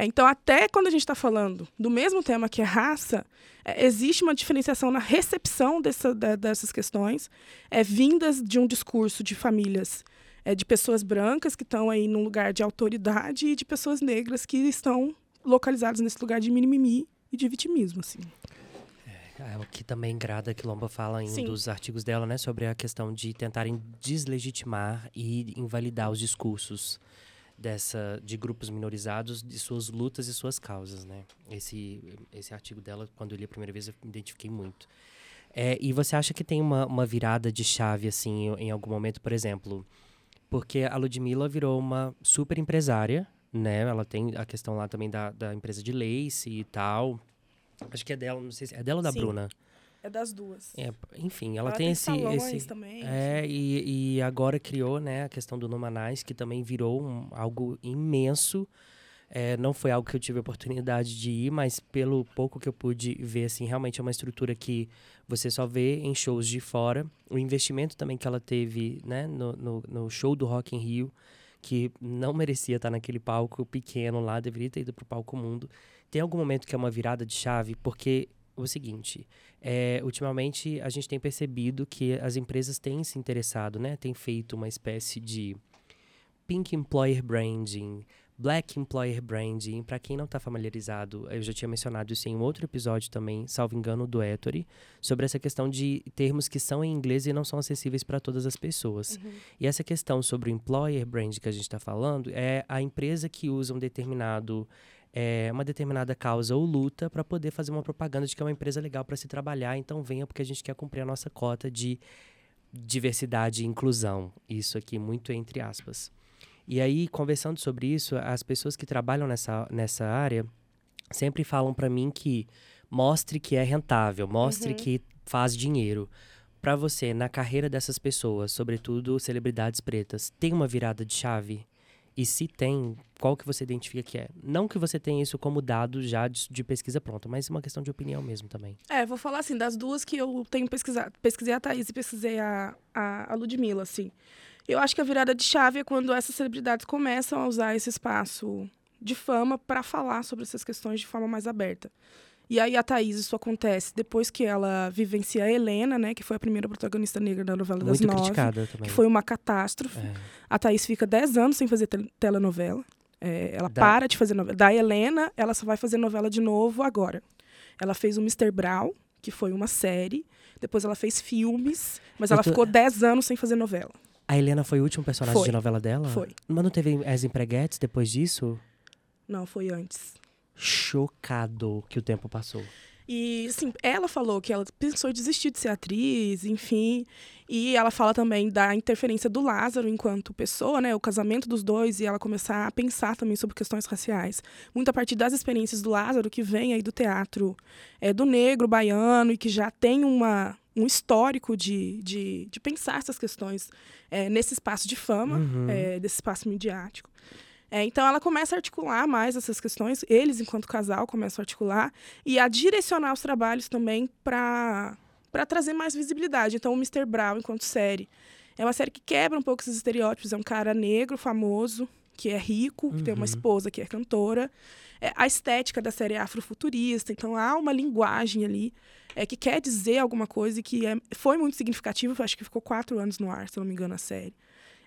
É, então, até quando a gente está falando do mesmo tema que é raça, é, existe uma diferenciação na recepção dessa, de, dessas questões, é, vindas de um discurso de famílias, é, de pessoas brancas que estão aí num lugar de autoridade e de pessoas negras que estão localizadas nesse lugar de mimimi e de vitimismo. Assim. É, é o que também Grada Quilomba fala em Sim. um dos artigos dela, né, sobre a questão de tentarem deslegitimar e invalidar os discursos dessa de grupos minorizados, de suas lutas e suas causas, né? Esse esse artigo dela, quando eu li a primeira vez, eu me identifiquei muito. É, e você acha que tem uma, uma virada de chave, assim, em algum momento, por exemplo? Porque a Ludmilla virou uma super empresária, né? Ela tem a questão lá também da, da empresa de lace e tal. Acho que é dela, não sei se é dela ou da Sim. Bruna? É das duas. É, enfim, ela, ela tem, tem esse. esse também. é, e, e agora criou né, a questão do Numanais, que também virou um, algo imenso. É, não foi algo que eu tive oportunidade de ir, mas pelo pouco que eu pude ver, assim, realmente é uma estrutura que você só vê em shows de fora. O investimento também que ela teve né, no, no, no show do Rock in Rio, que não merecia estar naquele palco pequeno lá, deveria ter ido para o palco mundo. Tem algum momento que é uma virada de chave? Porque o seguinte, é, ultimamente a gente tem percebido que as empresas têm se interessado, né? Tem feito uma espécie de pink employer branding, black employer branding. Para quem não está familiarizado, eu já tinha mencionado isso em um outro episódio também, salvo engano, do Ettore, sobre essa questão de termos que são em inglês e não são acessíveis para todas as pessoas. Uhum. E essa questão sobre o employer brand que a gente está falando é a empresa que usa um determinado é, uma determinada causa ou luta para poder fazer uma propaganda de que é uma empresa legal para se trabalhar, então venha porque a gente quer cumprir a nossa cota de diversidade e inclusão. Isso aqui muito entre aspas. E aí, conversando sobre isso, as pessoas que trabalham nessa, nessa área sempre falam para mim que mostre que é rentável, mostre uhum. que faz dinheiro. Para você, na carreira dessas pessoas, sobretudo celebridades pretas, tem uma virada de chave? E se tem, qual que você identifica que é? Não que você tenha isso como dado já de, de, pesquisa pronta, mas uma questão de opinião mesmo também. É, vou falar assim, das duas que eu tenho pesquisado. Pesquisei a Thaís e pesquisei a, a, a Ludmilla, assim. Eu acho que a virada de chave é quando essas celebridades começam a usar esse espaço de fama para falar sobre essas questões de forma mais aberta. E aí a Thaís, isso acontece depois que ela vivencia a Helena, né? Que foi a primeira protagonista negra da novela Muito das nove. criticada também. Que foi uma catástrofe. É. A Thaís fica 10 anos sem fazer telenovela. É, ela da... para de fazer novela. Da Helena, ela só vai fazer novela de novo agora. Ela fez o Mr. Brown, que foi uma série. Depois ela fez filmes, mas Eu ela tô... ficou 10 anos sem fazer novela. A Helena foi o último personagem foi. de novela dela? Foi. Mas não teve as empreguetes depois disso? Não, foi antes chocado que o tempo passou. E, assim, ela falou que ela pensou em desistir de ser atriz, enfim. E ela fala também da interferência do Lázaro enquanto pessoa, né? O casamento dos dois e ela começar a pensar também sobre questões raciais. Muito a partir das experiências do Lázaro, que vem aí do teatro é, do negro, baiano, e que já tem uma, um histórico de, de, de pensar essas questões é, nesse espaço de fama, uhum. é, desse espaço midiático. É, então ela começa a articular mais essas questões, eles, enquanto casal, começam a articular e a direcionar os trabalhos também para trazer mais visibilidade. Então, o Mr. Brown, enquanto série, é uma série que quebra um pouco esses estereótipos. É um cara negro, famoso, que é rico, uhum. que tem uma uhum. esposa que é cantora. É, a estética da série é afrofuturista, então há uma linguagem ali é, que quer dizer alguma coisa e que é, foi muito significativa. Acho que ficou quatro anos no ar, se não me engano, a série.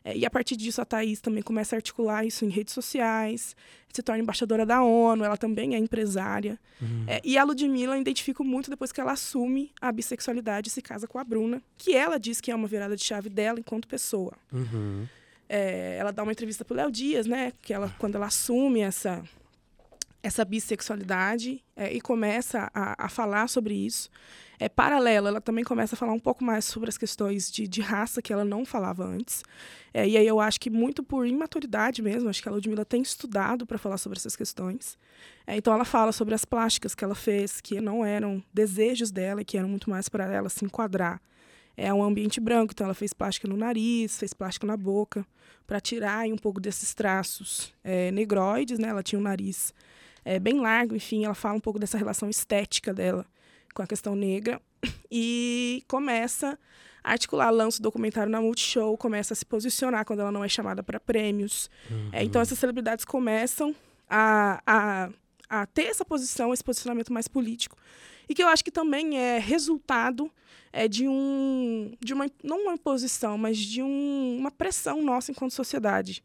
É, e a partir disso, a Thaís também começa a articular isso em redes sociais, se torna embaixadora da ONU, ela também é empresária. Uhum. É, e a Ludmilla eu identifico muito depois que ela assume a bissexualidade e se casa com a Bruna, que ela diz que é uma virada de chave dela enquanto pessoa. Uhum. É, ela dá uma entrevista pro Léo Dias, né? Que ela, quando ela assume essa, essa bissexualidade é, e começa a, a, falar sobre isso. É paralela, ela também começa a falar um pouco mais sobre as questões de, de raça que ela não falava antes. É, e aí eu acho que muito por imaturidade mesmo, acho que a Ludmilla tem estudado para falar sobre essas questões. É, então ela fala sobre as plásticas que ela fez, que não eram desejos dela, que eram muito mais para ela se enquadrar. É um ambiente branco, então ela fez plástica no nariz, fez plástica na boca, para tirar um pouco desses traços é, negroides, né? Ela tinha um nariz é, bem largo, enfim, ela fala um pouco dessa relação estética dela com a questão negra e começa a articular, lança o documentário na Multishow, começa a se posicionar quando ela não é chamada para prêmios. Uhum. É, então essas celebridades começam a, a, a ter essa posição, esse posicionamento mais político e que eu acho que também é resultado é, de um de uma não uma imposição, mas de um, uma pressão nossa enquanto sociedade.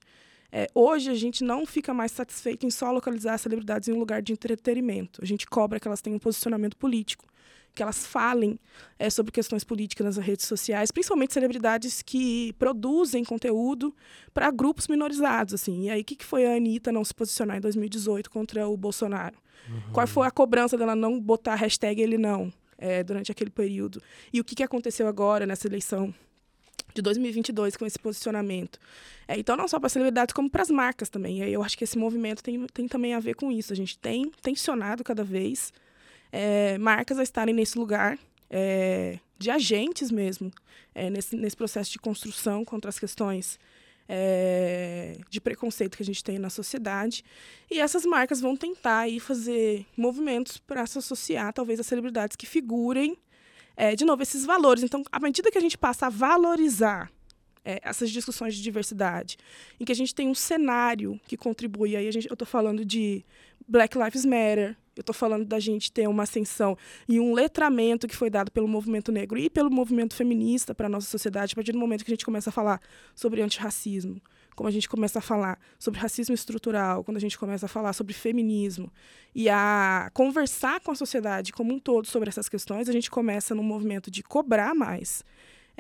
É, hoje a gente não fica mais satisfeito em só localizar as celebridades em um lugar de entretenimento. A gente cobra que elas tenham um posicionamento político, que elas falem é, sobre questões políticas nas redes sociais, principalmente celebridades que produzem conteúdo para grupos minorizados. Assim. E aí, o que, que foi a Anitta não se posicionar em 2018 contra o Bolsonaro? Uhum. Qual foi a cobrança dela não botar a hashtag ele não é, durante aquele período? E o que, que aconteceu agora nessa eleição de 2022 com esse posicionamento. É, então, não só para celebridades, como para as marcas também. E eu acho que esse movimento tem, tem também a ver com isso. A gente tem tensionado cada vez é, marcas a estarem nesse lugar é, de agentes mesmo, é, nesse, nesse processo de construção contra as questões é, de preconceito que a gente tem na sociedade. E essas marcas vão tentar aí fazer movimentos para se associar, talvez, a celebridades que figurem é, de novo, esses valores. Então, à medida que a gente passa a valorizar é, essas discussões de diversidade, em que a gente tem um cenário que contribui, aí gente, eu estou falando de Black Lives Matter, eu estou falando da gente ter uma ascensão e um letramento que foi dado pelo movimento negro e pelo movimento feminista para a nossa sociedade, a partir do momento que a gente começa a falar sobre antirracismo, como a gente começa a falar sobre racismo estrutural, quando a gente começa a falar sobre feminismo e a conversar com a sociedade como um todo sobre essas questões, a gente começa num movimento de cobrar mais.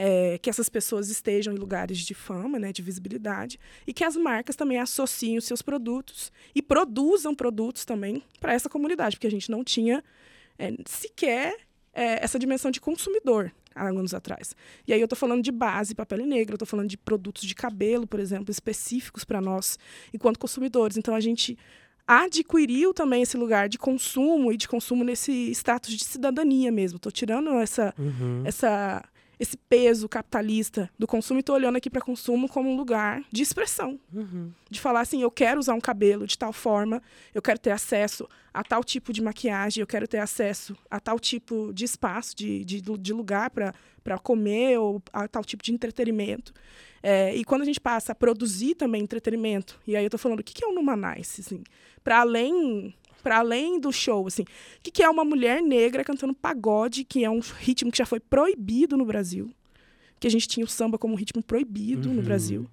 É, que essas pessoas estejam em lugares de fama, né, de visibilidade, e que as marcas também associem os seus produtos e produzam produtos também para essa comunidade, porque a gente não tinha é, sequer é, essa dimensão de consumidor há anos atrás. E aí eu estou falando de base, papel negro, eu estou falando de produtos de cabelo, por exemplo, específicos para nós, enquanto consumidores. Então a gente adquiriu também esse lugar de consumo e de consumo nesse status de cidadania mesmo. Estou tirando essa, uhum. essa esse peso capitalista do consumo e estou olhando aqui para consumo como um lugar de expressão. Uhum. De falar assim, eu quero usar um cabelo de tal forma, eu quero ter acesso a tal tipo de maquiagem, eu quero ter acesso a tal tipo de espaço, de, de, de lugar para comer ou a tal tipo de entretenimento. É, e quando a gente passa a produzir também entretenimento, e aí eu estou falando, o que, que é o Numanice? Assim, para além para além do show, assim. O que, é uma mulher negra cantando pagode, que é um ritmo que já foi proibido no Brasil. Que a gente tinha o samba como um ritmo proibido uhum. no Brasil.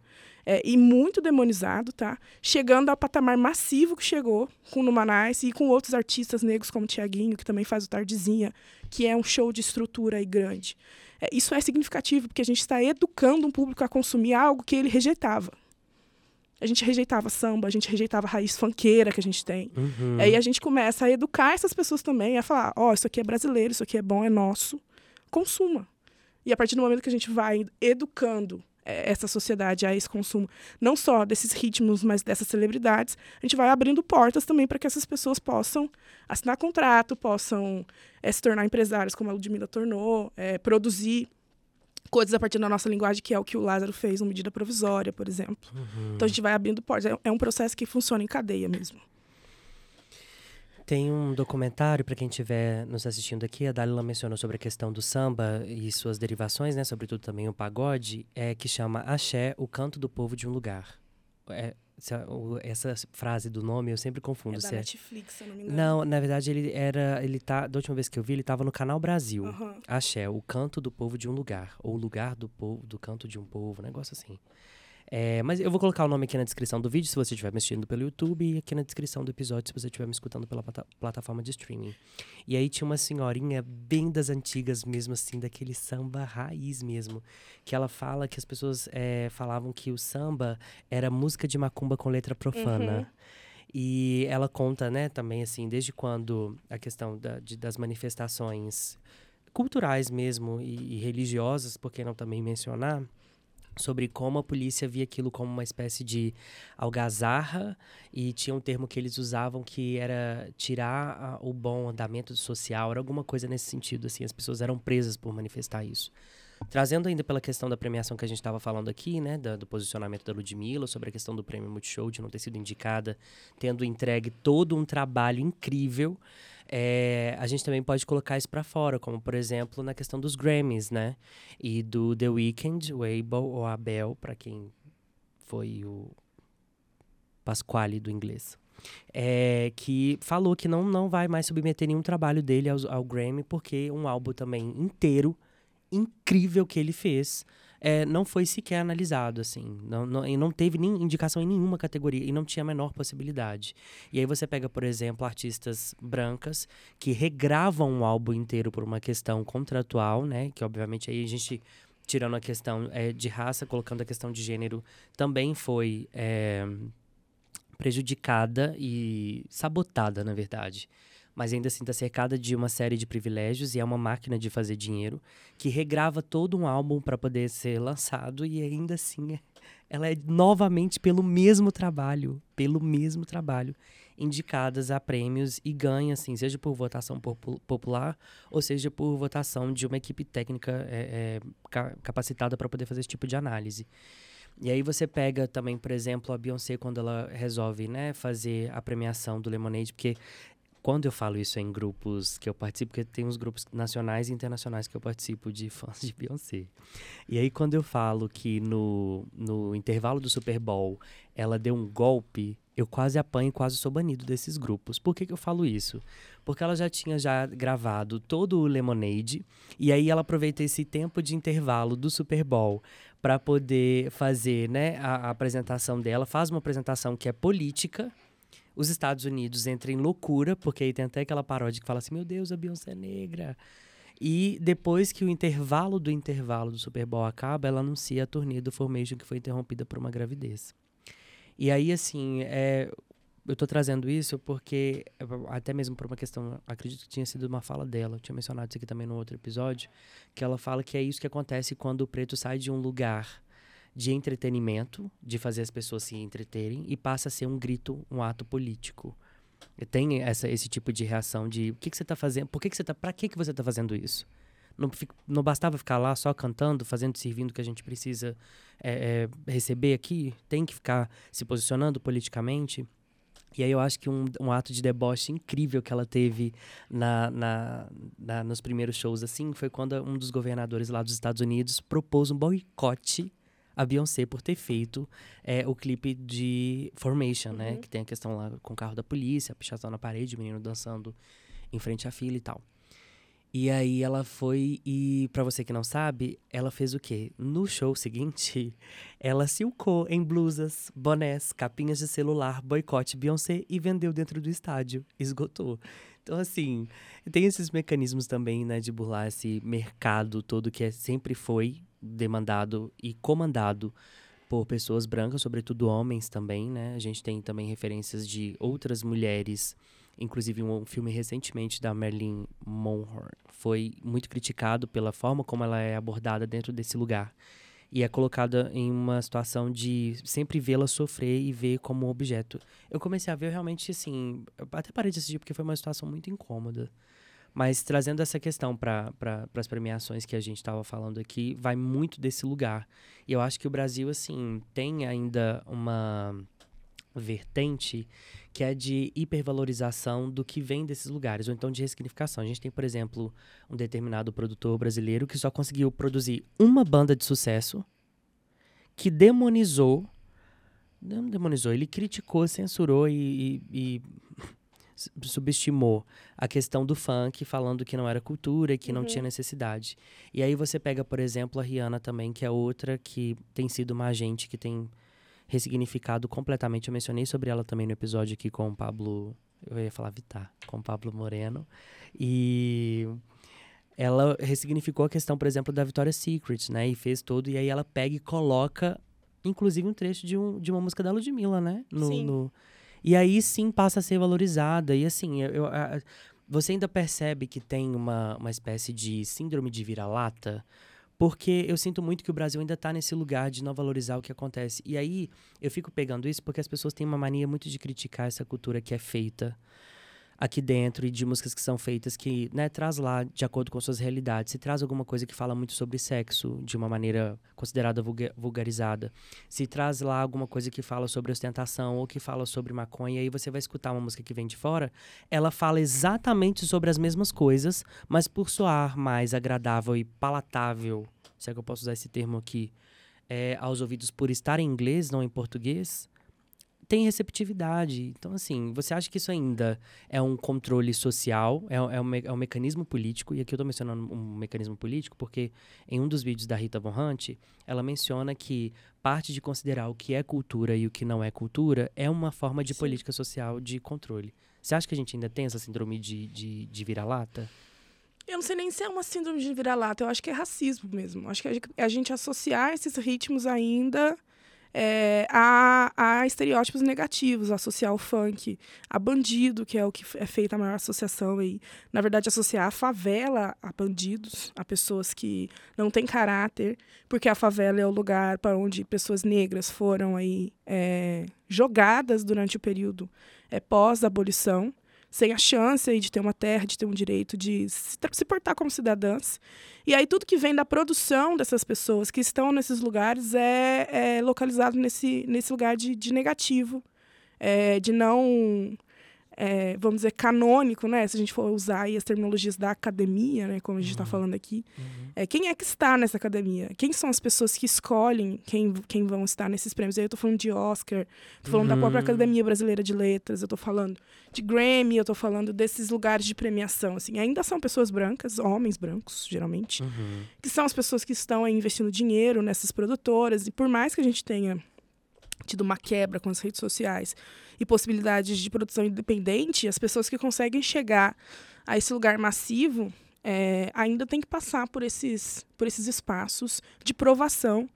É, e muito demonizado, tá? Chegando ao patamar massivo que chegou com o Numanais e com outros artistas negros como o Tiaguinho, que também faz o Tardezinha, que é um show de estrutura aí grande. É, isso é significativo, porque a gente está educando um público a consumir algo que ele rejeitava. A gente rejeitava samba, a gente rejeitava a raiz funkeira que a gente tem. Uhum. Aí a gente começa a educar essas pessoas também, a falar: ó, oh, isso aqui é brasileiro, isso aqui é bom, é nosso. Consuma. E a partir do momento que a gente vai educando é, essa sociedade a esse consumo, não só desses ritmos, mas dessas celebridades, a gente vai abrindo portas também para que essas pessoas possam assinar contrato, possam é, se tornar empresários, como a Ludmilla tornou, é, produzir coisas a partir da nossa linguagem, que é o que o Lázaro fez, uma medida provisória, por exemplo. Uhum. Então a gente vai abrindo portas. É, é um processo que funciona em cadeia mesmo. Tem um documentário, para quem estiver nos assistindo aqui, a Dalila mencionou sobre a questão do samba e suas derivações, né? Sobretudo também o pagode, é, que chama Axé, o canto do povo de um lugar. É, essa frase do nome eu sempre confundo. É da se Netflix, se eu não me engano. Não, na verdade ele era, ele tá, da última vez que eu vi, ele estava no Canal Brasil. Uhum. Axé, o canto do povo de um lugar, ou o lugar do povo, do canto de um povo, um negócio assim. É, mas eu vou colocar o nome aqui na descrição do vídeo se você estiver me assistindo pelo YouTube e aqui na descrição do episódio se você estiver me escutando pela plata plataforma de streaming. E aí tinha uma senhorinha bem das antigas mesmo, assim, daquele samba raiz mesmo, que ela fala que as pessoas é, falavam que o samba era música de macumba com letra profana. Uhum. E ela conta, né, também, assim, desde quando a questão da, de, das manifestações culturais mesmo e, e religiosas, por que não também mencionar, sobre como a polícia via aquilo como uma espécie de algazarra e tinha um termo que eles usavam que era tirar a, o bom andamento social, era alguma coisa nesse sentido, assim, as pessoas eram presas por manifestar isso. Trazendo ainda pela questão da premiação que a gente estava falando aqui, né, do, do, posicionamento da Ludmilla, sobre a questão do prêmio Multishow, de não ter sido indicada, tendo entregue todo um trabalho incrível, é, a gente também pode colocar isso para fora, como por exemplo na questão dos Grammys, né? E do The Weeknd, o Abel ou Abel, para quem foi o Pasquale do inglês. É, que falou que não, não vai mais submeter nenhum trabalho dele ao, ao Grammy, porque um álbum também inteiro, incrível que ele fez, é, não foi sequer analisado, assim. Não, não, e não teve nem indicação em nenhuma categoria e não tinha a menor possibilidade. E aí você pega, por exemplo, artistas brancas que regravam um álbum inteiro por uma questão contratual, né? Que obviamente aí a gente tirando a questão é, de raça, colocando a questão de gênero, também foi é, prejudicada e sabotada, na verdade mas ainda assim está cercada de uma série de privilégios e é uma máquina de fazer dinheiro que regrava todo um álbum para poder ser lançado e ainda assim é, ela é novamente pelo mesmo trabalho, pelo mesmo trabalho, indicadas a prêmios e ganha, assim, seja por votação popular ou seja por votação de uma equipe técnica é, é, capacitada para poder fazer esse tipo de análise. E aí você pega também, por exemplo, a Beyoncé quando ela resolve, né, fazer a premiação do Lemonade, porque quando eu falo isso em grupos que eu participo, porque tem uns grupos nacionais e internacionais que eu participo de fãs de Beyoncé. E aí, quando eu falo que no, no intervalo do Super Bowl ela deu um golpe, eu quase apanho e quase sou banido desses grupos. Por que, que eu falo isso? Porque ela já tinha já gravado todo o Lemonade, e aí ela aproveita esse tempo de intervalo do Super Bowl para poder fazer né, a, a apresentação dela. Faz uma apresentação que é política, os Estados Unidos entram em loucura, porque aí tem até aquela paródia que fala assim: meu Deus, a Beyoncé é negra. E depois que o intervalo do intervalo do Super Bowl acaba, ela anuncia a turnê do Formation que foi interrompida por uma gravidez. E aí, assim, é, eu tô trazendo isso porque, até mesmo por uma questão, acredito que tinha sido uma fala dela, eu tinha mencionado isso aqui também no outro episódio, que ela fala que é isso que acontece quando o preto sai de um lugar de entretenimento, de fazer as pessoas se entreterem, e passa a ser um grito, um ato político. Tem essa, esse tipo de reação de o que, que você está fazendo, por que, que você está, para que, que você está fazendo isso? Não, não, bastava ficar lá só cantando, fazendo, servindo o que a gente precisa é, é, receber aqui? Tem que ficar se posicionando politicamente? E aí eu acho que um, um ato de deboche incrível que ela teve na, na, na, nos primeiros shows, assim, foi quando um dos governadores lá dos Estados Unidos propôs um boicote a Beyoncé por ter feito é, o clipe de Formation, né? uhum. né? Que tem a questão lá com o carro da polícia, a pichação na parede, o menino dançando em frente à fila e tal. E aí ela foi e, para você que não sabe, ela fez o quê? No show seguinte, ela silcou em blusas, bonés, capinhas de celular, boicote Beyoncé e vendeu dentro do estádio. Esgotou. Então, assim, tem esses mecanismos também, né, de burlar esse mercado todo que é, sempre foi demandado e comandado por pessoas brancas, sobretudo homens também, né? A gente tem também referências de outras mulheres, inclusive um filme recentemente da Marilyn Monroe foi muito criticado pela forma como ela é abordada dentro desse lugar e é colocada em uma situação de sempre vê-la sofrer e ver como objeto. Eu comecei a ver realmente assim, até parei de assistir porque foi uma situação muito incômoda. Mas trazendo essa questão para pra, as premiações que a gente estava falando aqui, vai muito desse lugar. E eu acho que o Brasil, assim, tem ainda uma vertente que é de hipervalorização do que vem desses lugares, ou então de ressignificação. A gente tem, por exemplo, um determinado produtor brasileiro que só conseguiu produzir uma banda de sucesso que demonizou. Não demonizou, ele criticou, censurou e, e, e subestimou a questão do funk, falando que não era cultura e que uhum. não tinha necessidade. E aí você pega, por exemplo, a Rihanna também, que é outra que tem sido uma agente que tem ressignificado completamente. Eu mencionei sobre ela também no episódio aqui com o Pablo. Eu ia falar Vitar, com o Pablo Moreno. E ela ressignificou a questão, por exemplo, da Victoria's Secret, né? E fez todo. E aí ela pega e coloca, inclusive, um trecho de, um, de uma música da Ludmilla, né? No, Sim. No, E aí sim passa a ser valorizada. E assim, eu, eu, a, você ainda percebe que tem uma, uma espécie de síndrome de vira-lata? Porque eu sinto muito que o Brasil ainda está nesse lugar de não valorizar o que acontece. E aí eu fico pegando isso porque as pessoas têm uma mania muito de criticar essa cultura que é feita aqui dentro e de músicas que são feitas que, né, traz lá de acordo com suas realidades. Se traz alguma coisa que fala muito sobre sexo de uma maneira considerada vulgarizada. Se traz lá alguma coisa que fala sobre ostentação ou que fala sobre maconha, aí você vai escutar uma música que vem de fora, ela fala exatamente sobre as mesmas coisas, mas por soar mais agradável e palatável, se é que eu posso usar esse termo aqui, é, aos ouvidos por estar em inglês, não em português, tem receptividade. Então, assim, você acha que isso ainda é um controle social, é, é, um, é um mecanismo político, e aqui eu estou mencionando um mecanismo político porque em um dos vídeos da Rita Von Hunt, ela menciona que parte de considerar o que é cultura e o que não é cultura é uma forma de Sim. política social de controle. Você acha que a gente ainda tem essa síndrome de, de, de vira-lata? Eu não sei nem se é uma síndrome de vira-lata, eu acho que é racismo mesmo. Acho que a gente associar esses ritmos ainda é, a, a estereótipos negativos, associar o funk a bandido, que é o que é feita a maior associação aí. Na verdade, associar a favela a bandidos, a pessoas que não têm caráter, porque a favela é o lugar para onde pessoas negras foram aí é, jogadas durante o período é, pós-abolição sem a chance de ter uma terra, de ter um direito de se, se portar como cidadãs. E aí tudo que vem da produção dessas pessoas que estão nesses lugares é, é localizado nesse, nesse lugar de, de negativo, é, de não é, vamos dizer, canônico, né? Se a gente for usar as terminologias da academia, né? Como a gente está uhum. falando aqui. Uhum. É, quem é que está nessa academia? Quem são as pessoas que escolhem quem, quem vão estar nesses prêmios? Aí eu estou falando de Oscar, estou falando uhum. da própria uhum. Academia Brasileira de Letras, eu estou falando de Grammy, eu estou falando desses lugares de premiação, assim. Ainda são pessoas brancas, homens brancos, geralmente, uhum. que são as pessoas que estão investindo dinheiro nessas produtoras. E por mais que a gente tenha tido uma quebra com as redes sociais e possibilidades de produção independente, as pessoas que conseguem chegar a esse lugar massivo é, ainda tem que passar por esses, por esses espaços de provação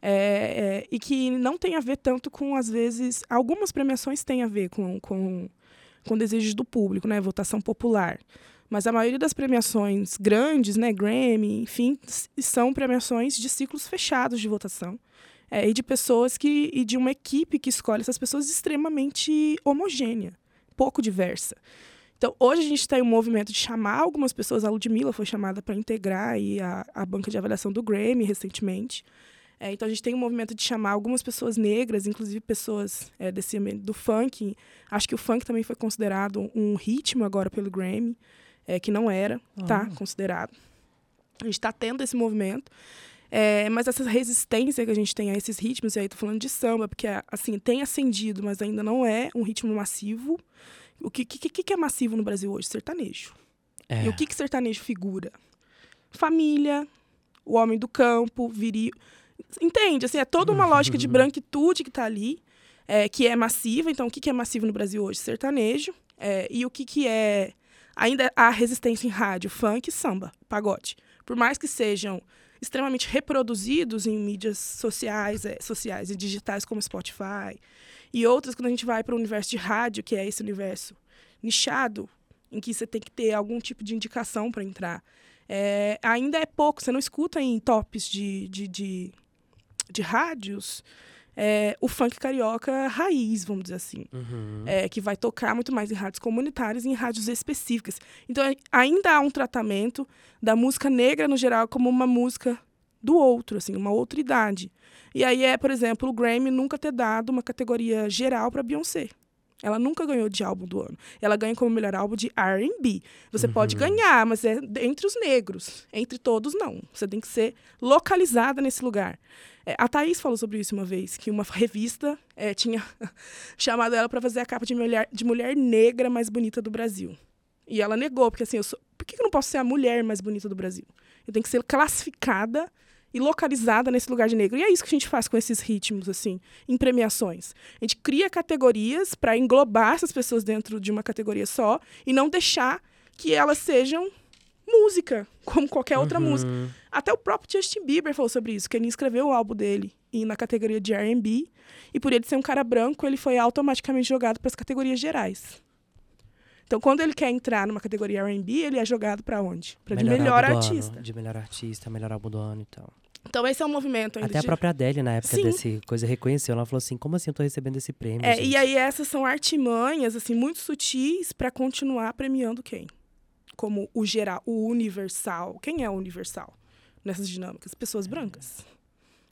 é, é, e que não tem a ver tanto com, às vezes, algumas premiações têm a ver com, com, com desejos do público, né, votação popular. Mas a maioria das premiações grandes, né, Grammy, enfim, são premiações de ciclos fechados de votação é, e de pessoas que e de uma equipe que escolhe essas pessoas extremamente homogênea, pouco diversa. Então, hoje a gente tem um movimento de chamar algumas pessoas, a Ludmilla foi chamada para integrar aí a, a banca de avaliação do Grammy recentemente. É, então, a gente tem um movimento de chamar algumas pessoas negras, inclusive pessoas é, desse do funk. Acho que o funk também foi considerado um ritmo agora pelo Grammy, é, que não era, tá considerado. A gente está tendo esse movimento. É, mas essa resistência que a gente tem a esses ritmos, e aí tô falando de samba, porque assim, tem acendido, mas ainda não é um ritmo massivo. O que, que, que é massivo no Brasil hoje? Sertanejo. É. E o que, que sertanejo figura? Família, o homem do campo, viril. Entende? Assim, é toda uma lógica de branquitude que está ali, é, que é massiva. Então, o que, que é massivo no Brasil hoje? Sertanejo. É, e o que, que é ainda a resistência em rádio? Funk, samba, pagode. Por mais que sejam extremamente reproduzidos em mídias sociais, é, sociais e digitais como Spotify e outras quando a gente vai para o universo de rádio, que é esse universo nichado, em que você tem que ter algum tipo de indicação para entrar. É, ainda é pouco, você não escuta em tops de, de, de, de rádios é, o funk carioca raiz, vamos dizer assim. Uhum. É, que vai tocar muito mais em rádios comunitárias e em rádios específicas. Então, ainda há um tratamento da música negra, no geral, como uma música do outro, assim, uma outra idade. E aí é, por exemplo, o Grammy nunca ter dado uma categoria geral para Beyoncé. Ela nunca ganhou de álbum do ano. Ela ganha como melhor álbum de R&B. Você uhum. pode ganhar, mas é entre os negros. Entre todos, não. Você tem que ser localizada nesse lugar. É, a Thaís falou sobre isso uma vez, que uma revista é, tinha chamado ela para fazer a capa de mulher, de mulher negra mais bonita do Brasil. E ela negou, porque assim, eu sou, por que eu não posso ser a mulher mais bonita do Brasil? Eu tenho que ser classificada e localizada nesse lugar de negro. E é isso que a gente faz com esses ritmos, assim, em premiações. A gente cria categorias para englobar essas pessoas dentro de uma categoria só e não deixar que elas sejam música, como qualquer outra Uhum. música. Até o próprio Justin Bieber falou sobre isso, que ele escreveu o álbum dele e na categoria de R&B, e por ele ser um cara branco, ele foi automaticamente jogado para as categorias gerais. Então, quando ele quer entrar numa categoria R&B, ele é jogado para onde? Para de melhor do ano, artista. de melhor artista, melhor álbum do ano e tal. Então, esse é um movimento ainda Até a de- própria Adele, na época Sim. desse coisa, reconheceu. Ela falou assim, como assim eu tô recebendo esse prêmio, É, gente? e aí essas são artimanhas assim muito sutis para continuar premiando quem? Como o geral, o universal. Quem é o universal nessas dinâmicas? Pessoas brancas.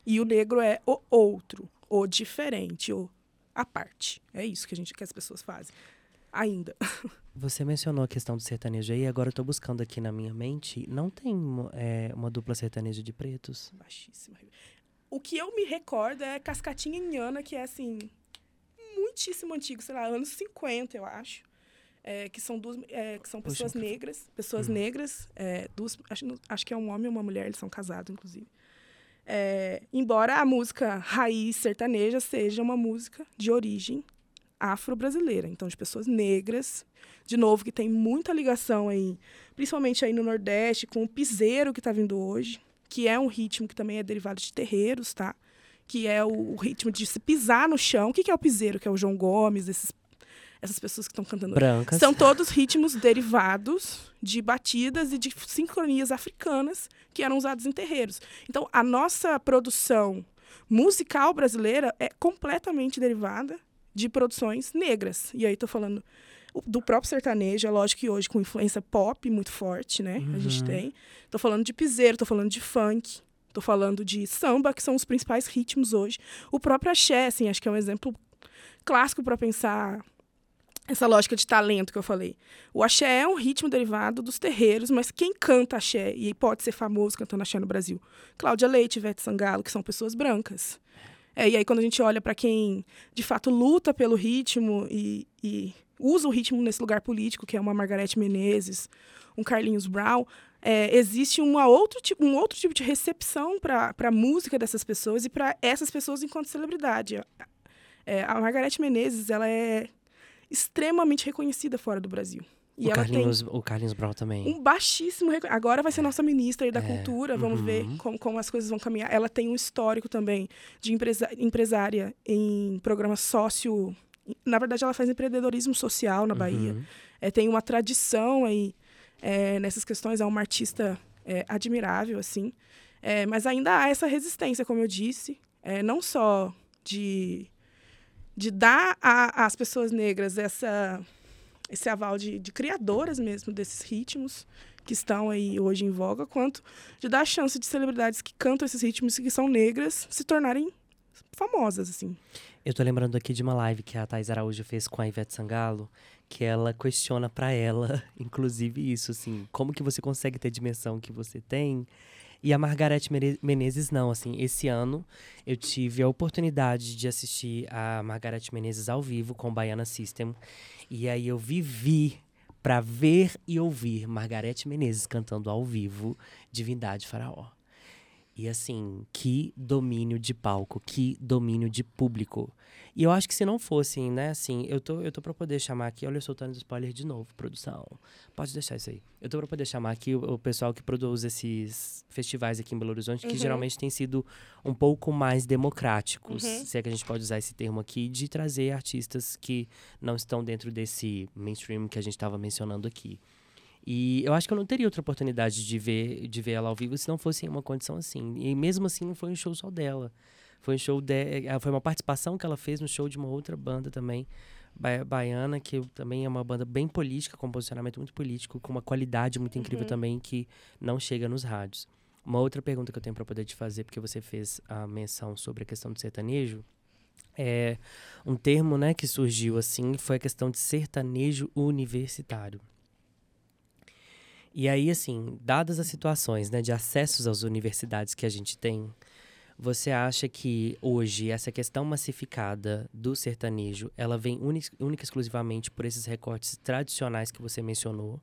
E o negro é o outro, o diferente, o a parte. É isso que a gente que as pessoas fazem. Ainda. Você mencionou a questão do sertanejo aí, agora eu tô buscando aqui na minha mente. Não tem é, uma dupla sertaneja de pretos? Baixíssima. O que eu me recordo é Cascatinha Inhana, que é assim, muitíssimo antigo, sei lá, anos 50, eu acho. É, que são duas, é, que são Poxa, pessoas nunca- negras, pessoas Hum. negras, é, duas, acho, acho que é um homem e uma mulher, eles são casados, inclusive. É, embora a música raiz sertaneja seja uma música de origem afro-brasileira, então de pessoas negras, de novo que tem muita ligação aí, principalmente aí no Nordeste com o piseiro que está vindo hoje, que é um ritmo que também é derivado de terreiros, tá? Que é o, o ritmo de se pisar no chão. O que, que é o piseiro? Que é o João Gomes, esses, essas pessoas que estão cantando. Brancas. São todos ritmos derivados de batidas e de sincronias africanas que eram usados em terreiros. Então, a nossa produção musical brasileira é completamente derivada de produções negras. E aí estou falando do próprio sertanejo, é lógico que hoje com influência pop muito forte, né? A gente Uhum. tem. Tô falando de piseiro, tô falando de funk, tô falando de samba, que são os principais ritmos hoje. O próprio axé, assim, acho que é um exemplo clássico para pensar essa lógica de talento que eu falei. O axé é um ritmo derivado dos terreiros, mas quem canta axé e pode ser famoso cantando axé no Brasil? Cláudia Leite, Ivete Sangalo, que são pessoas brancas. É, e aí quando a gente olha para quem de fato luta pelo ritmo e, e usa o ritmo nesse lugar político, que é uma Margarete Menezes, um Carlinhos Brown, é, existe uma outro tipo, um outro tipo de recepção para a música dessas pessoas e para essas pessoas enquanto celebridade. É, a Margarete Menezes ela é extremamente reconhecida fora do Brasil. E o, ela Carlinhos, o Carlinhos Brown também. um baixíssimo. Agora vai ser nossa ministra da É, Cultura, vamos uhum. ver como, como as coisas vão caminhar. Ela tem um histórico também de empresa, empresária em programas sócio. Na verdade, ela faz empreendedorismo social na Bahia. Uhum. É, tem uma tradição aí é, nessas questões, é uma artista é, admirável, assim. É, mas ainda há essa resistência, como eu disse, é, não só de, de dar às pessoas negras essa, esse aval de, de criadoras mesmo desses ritmos que estão aí hoje em voga, quanto de dar a chance de celebridades que cantam esses ritmos que são negras se tornarem famosas, assim. Eu tô lembrando aqui de uma live que a Thais Araújo fez com a Ivete Sangalo, que ela questiona pra ela, inclusive isso, assim, como que você consegue ter a dimensão que você tem? E a Margarete Mere- Menezes não, assim, esse ano eu tive a oportunidade de assistir a Margarete Menezes ao vivo com o Baiana System, e aí eu vivi pra ver e ouvir Margarete Menezes cantando ao vivo Divindade Faraó. E assim, que domínio de palco, que domínio de público. E eu acho que se não fosse, né, assim, eu tô, eu tô pra poder chamar aqui, olha, eu soltando spoiler de novo, produção. Pode deixar isso aí. Eu tô pra poder chamar aqui o, o pessoal que produz esses festivais aqui em Belo Horizonte, que Uhum. geralmente têm sido um pouco mais democráticos, Uhum. se é que a gente pode usar esse termo aqui, de trazer artistas que não estão dentro desse mainstream que a gente estava mencionando aqui. E eu acho que eu não teria outra oportunidade de ver, de ver ela ao vivo se não fosse em uma condição assim. E mesmo assim não foi um show só dela. Foi um show de, eh, foi uma participação que ela fez no show de uma outra banda também, ba- baiana, que também é uma banda bem política, com um posicionamento muito político, com uma qualidade muito incrível Uhum. também que não chega nos rádios. Uma outra pergunta que eu tenho para poder te fazer, porque você fez a menção sobre a questão do sertanejo, é um termo, né, que surgiu assim, foi a questão de sertanejo universitário. E aí, assim, dadas as situações né, de acessos às universidades que a gente tem, você acha que hoje essa questão massificada do sertanejo, ela vem única, e exclusivamente por esses recortes tradicionais que você mencionou?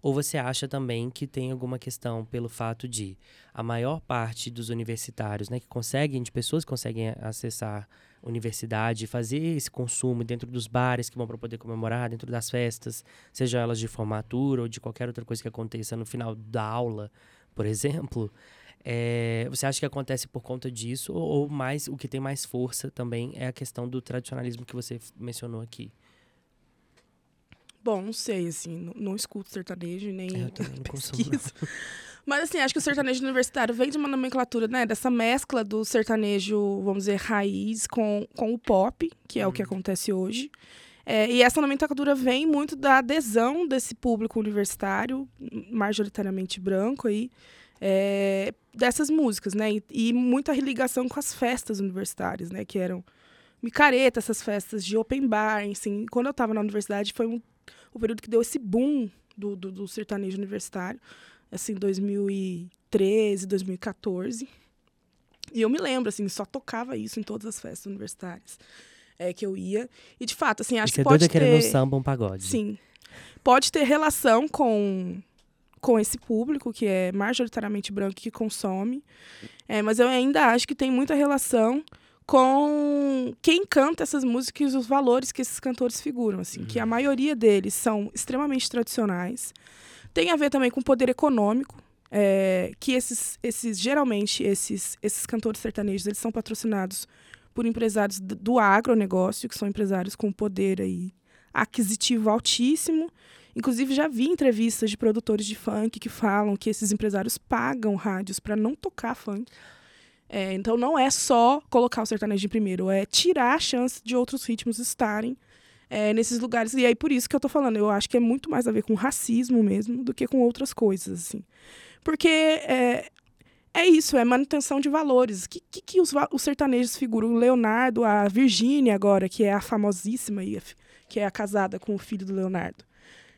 Ou você acha também que tem alguma questão pelo fato de a maior parte dos universitários, né, que conseguem, de pessoas que conseguem acessar universidade, fazer esse consumo dentro dos bares que vão para poder comemorar, dentro das festas, seja elas de formatura ou de qualquer outra coisa que aconteça no final da aula, por exemplo, é, você acha que acontece por conta disso ou, ou mais o que tem mais força também é a questão do tradicionalismo que você mencionou aqui? Bom, não sei, assim, não, não escuto sertanejo nem É, eu também não consumo, pesquiso. Mas assim, acho que o sertanejo universitário vem de uma nomenclatura, né, dessa mescla do sertanejo, vamos dizer, raiz com, com o pop, que é o que acontece hoje. É, e essa nomenclatura vem muito da adesão desse público universitário, majoritariamente branco aí, é, dessas músicas, né? E, e muita ligação com as festas universitárias, né? Que eram micareta, essas festas de open bar, assim. Quando eu estava na universidade, foi um, o período que deu esse boom do, do, do sertanejo universitário, assim, 2013, 2014. E eu me lembro, assim, só tocava isso em todas as festas universitárias é, que eu ia. E, de fato, assim, acho você que é doida pode querendo um ter... samba, um pagode. Sim. Pode ter relação com, com esse público, que é majoritariamente branco que consome. É, mas eu ainda acho que tem muita relação com quem canta essas músicas e os valores que esses cantores figuram. Assim, Que a maioria deles são extremamente tradicionais. Tem a ver também com poder econômico. é, que esses, esses geralmente esses, esses cantores sertanejos eles são patrocinados por empresários d- do agronegócio, que são empresários com poder aí aquisitivo altíssimo. Inclusive, já vi entrevistas de produtores de funk que falam que esses empresários pagam rádios para não tocar funk. É, então, não é só colocar o sertanejo em primeiro, é tirar a chance de outros ritmos estarem é, nesses lugares. E aí, por isso que eu tô falando, eu acho que é muito mais a ver com racismo mesmo do que com outras coisas, assim. Porque é, é isso, é manutenção de valores. O que, que, que os, os sertanejos figuram? O Leonardo, a Virgínia agora, que é a famosíssima, que é a casada com o filho do Leonardo.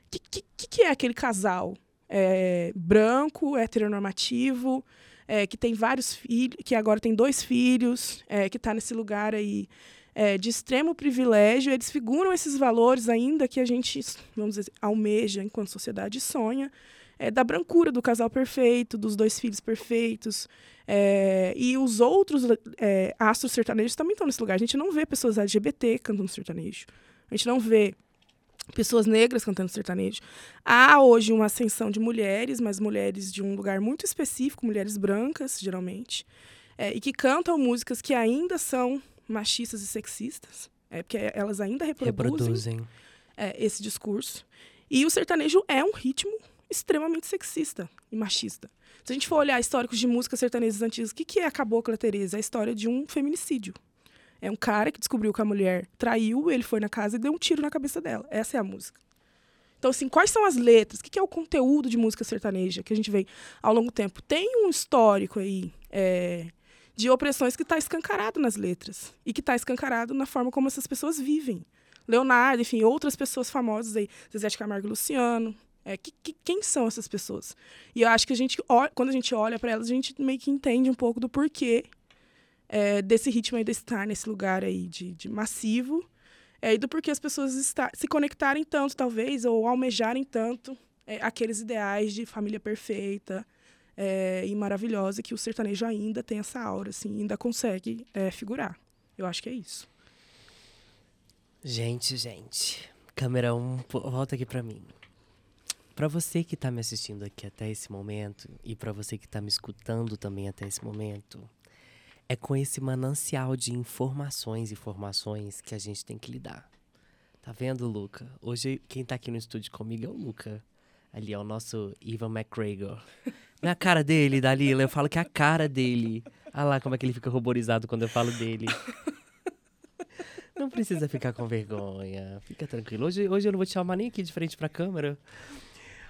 O que, que, que, que é aquele casal? É, branco, heteronormativo, é, que tem vários filhos, que agora tem dois filhos, é, que está nesse lugar aí é, de extremo privilégio. Eles figuram esses valores ainda que a gente, vamos dizer, almeja enquanto sociedade sonha é, da brancura do casal perfeito, dos dois filhos perfeitos. é, e os outros é, astros sertanejos também estão nesse lugar. A gente não vê pessoas LGBT cantando sertanejo. A gente não vê pessoas negras cantando sertanejo. Há hoje uma ascensão de mulheres, mas mulheres de um lugar muito específico, mulheres brancas, geralmente, é, e que cantam músicas que ainda são machistas e sexistas, é, porque elas ainda reproduzem Reproduzem. é, esse discurso. E o sertanejo é um ritmo extremamente sexista e machista. Se a gente for olhar históricos de músicas sertanejas antigas, o que, que é a Cabocla Teresa? É a história de um feminicídio. É um cara que descobriu que a mulher traiu, ele foi na casa e deu um tiro na cabeça dela. Essa é a música. Então, assim, quais são as letras? O que, que é o conteúdo de música sertaneja que a gente vê ao longo do tempo? Tem um histórico aí é, de opressões que está escancarado nas letras e que está escancarado na forma como essas pessoas vivem. Leonardo, enfim, outras pessoas famosas aí, Zezé de Camargo Luciano. É, que, que- quem são essas pessoas? E eu acho que a gente, quando a gente olha para elas, a gente meio que entende um pouco do porquê é, desse ritmo de estar nesse lugar aí de, de massivo é, e do porquê as pessoas está, se conectarem tanto, talvez, ou almejarem tanto é, aqueles ideais de família perfeita é, e maravilhosa que o sertanejo ainda tem essa aura, assim, ainda consegue é, figurar. Eu acho que é isso. Gente, gente. Câmera 1, um, volta aqui pra mim. Pra você que tá me assistindo aqui até esse momento e pra você que tá me escutando também até esse momento, é com esse manancial de informações e informações que a gente tem que lidar. Tá vendo, Luca? Hoje quem tá aqui no estúdio comigo é o Luca. Ali é o nosso Ivan McGregor. Não é cara dele, Dalila, eu falo que é a cara dele. Olha lá como é que ele fica ruborizado quando eu falo dele. Não precisa ficar com vergonha. Fica tranquilo. Hoje, hoje eu não vou te chamar nem aqui de frente pra câmera.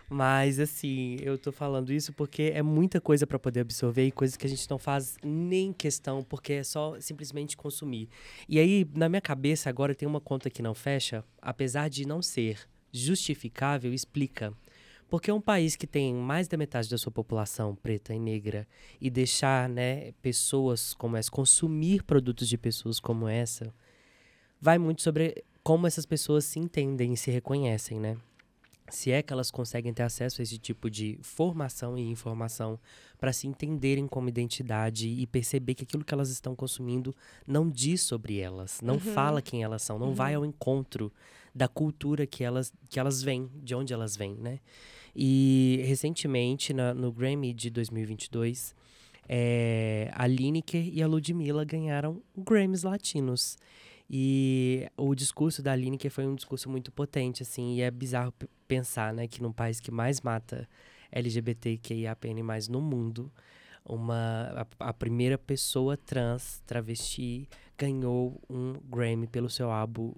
Mas, assim, eu tô falando isso porque é muita coisa pra poder absorver e coisas que a gente não faz nem questão, porque é só simplesmente consumir. E aí, na minha cabeça, agora tem uma conta que não fecha, apesar de não ser justificável, explica. Porque um país que tem mais da metade da sua população preta e negra e deixar, né, pessoas como essa, consumir produtos de pessoas como essa, vai muito sobre como essas pessoas se entendem e se reconhecem, né? se é que elas conseguem ter acesso a esse tipo de formação e informação para se entenderem como identidade e perceber que aquilo que elas estão consumindo não diz sobre elas, não uhum. fala quem elas são, não uhum. vai ao encontro da cultura que elas, que elas vêm, de onde elas vêm, né? E recentemente, na, no Grammy de 2022, é, a Lineker e a Ludmilla ganharam Grammys latinos. E o discurso da Lineker foi um discurso muito potente, assim, e é bizarro pensar, né, que num país que mais mata LGBTQIAPN+, no mundo, uma, a, a, primeira pessoa trans, travesti, ganhou um Grammy pelo seu álbum,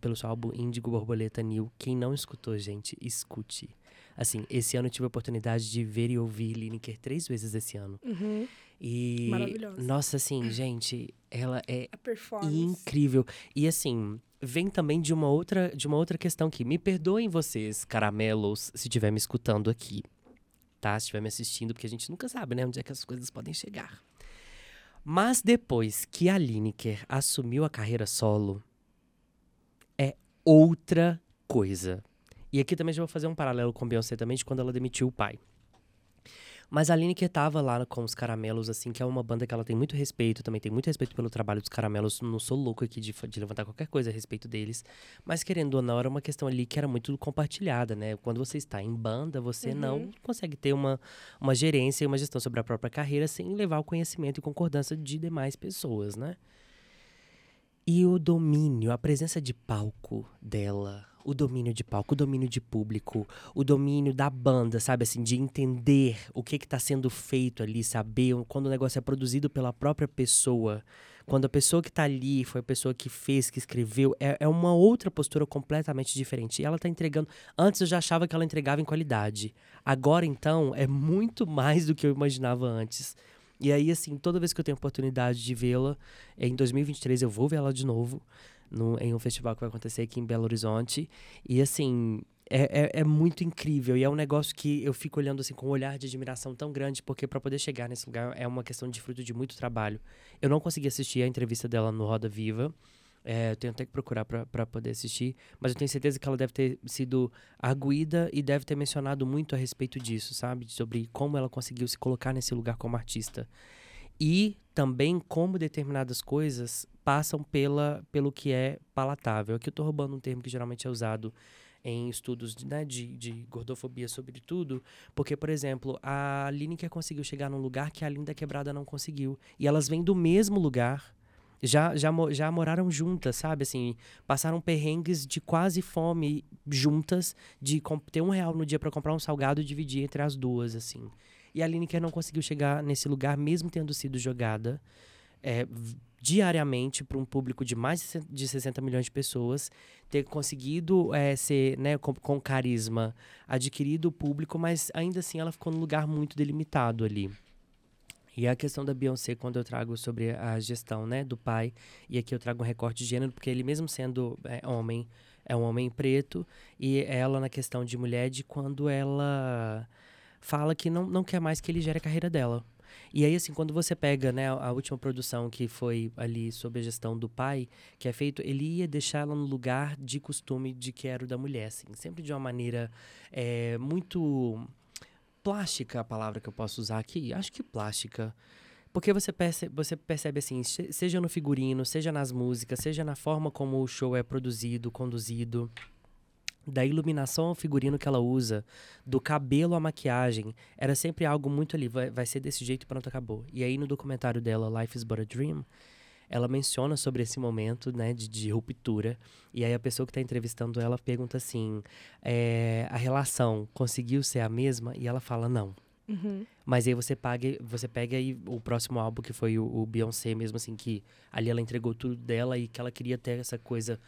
pelo seu álbum Índigo Borboleta New. Quem não escutou, gente, escute. Assim, esse ano eu tive a oportunidade de ver e ouvir Lineker três vezes esse ano. Uhum. E. Maravilhosa. Nossa, assim, gente, ela é incrível. E assim, vem também de uma outra, de uma outra questão que me perdoem vocês, caramelos, se estiver me escutando aqui, tá? Se estiver me assistindo, porque a gente nunca sabe, né, onde é que as coisas podem chegar. Mas depois que a Lineker assumiu a carreira solo, é outra coisa. E aqui também já vou fazer um paralelo com Beyoncé também de quando ela demitiu o pai. Mas a Lineker tava lá com os Caramelos, assim, que é uma banda que ela tem muito respeito, também tem muito respeito pelo trabalho dos Caramelos. Não sou louco aqui de, de levantar qualquer coisa a respeito deles. Mas querendo ou não, era uma questão ali que era muito compartilhada, né? Quando você está em banda, você uhum. não consegue ter uma, uma gerência e uma gestão sobre a própria carreira sem levar o conhecimento e concordância de demais pessoas, né? E o domínio, a presença de palco dela, o domínio de palco, o domínio de público, o domínio da banda, sabe assim, de entender o que está sendo feito ali, saber quando o negócio é produzido pela própria pessoa, quando a pessoa que está ali foi a pessoa que fez, que escreveu, é, é uma outra postura completamente diferente. E ela está entregando. Antes eu já achava que ela entregava em qualidade. Agora, então, é muito mais do que eu imaginava antes. E aí, assim, toda vez que eu tenho oportunidade de vê-la, em 2023 eu vou ver ela de novo no, em um festival que vai acontecer aqui em Belo Horizonte. E assim, é, é, é, muito incrível. E é um negócio que eu fico olhando assim com um olhar de admiração tão grande, porque para poder chegar nesse lugar é uma questão de fruto de muito trabalho. Eu não consegui assistir a entrevista dela no Roda Viva. É, eu tenho até que procurar para poder assistir, mas eu tenho certeza que ela deve ter sido arguída e deve ter mencionado muito a respeito disso, sabe? Sobre como ela conseguiu se colocar nesse lugar como artista. E também como determinadas coisas passam pela, pelo que é palatável. Aqui eu estou roubando um termo que geralmente é usado em estudos né, de, de gordofobia, sobretudo, porque, por exemplo, a Lineker conseguiu chegar num lugar que a Linda Quebrada não conseguiu. E elas vêm do mesmo lugar, já, já, já moraram juntas, sabe? Assim, passaram perrengues de quase fome juntas, de ter um real no dia para comprar um salgado e dividir entre as duas, assim. E a Lineker não conseguiu chegar nesse lugar, mesmo tendo sido jogada é, diariamente para um público de mais de 60 milhões de pessoas, ter conseguido é, ser, né, com, com carisma, adquirido o público, mas ainda assim ela ficou num lugar muito delimitado ali. E a questão da Beyoncé, quando eu trago sobre a gestão né, do pai, e aqui eu trago um recorte de gênero, porque ele mesmo sendo é, homem, é um homem preto, e ela na questão de mulher, de quando ela fala que não, não quer mais que ele gere a carreira dela. E aí, assim, quando você pega, né, a última produção que foi ali sob a gestão do pai, que é feito, ele ia deixar ela no lugar de costume de que era o da mulher, assim, sempre de uma maneira é, muito plástica, a palavra que eu posso usar aqui, acho que plástica. Porque você percebe, você percebe assim, seja no figurino, seja nas músicas, seja na forma como o show é produzido, conduzido da iluminação ao figurino que ela usa, do cabelo à maquiagem, era sempre algo muito ali, vai, vai ser desse jeito e pronto, acabou. E aí no documentário dela, Life is But a Dream, ela menciona sobre esse momento, né, de, de ruptura. E aí a pessoa que está entrevistando ela pergunta assim, é, a relação conseguiu ser a mesma? E ela fala, não. Uhum. Mas aí você paga, você pega aí o próximo álbum que foi o, o Beyoncé mesmo assim que ali ela entregou tudo dela e que ela queria ter essa coisa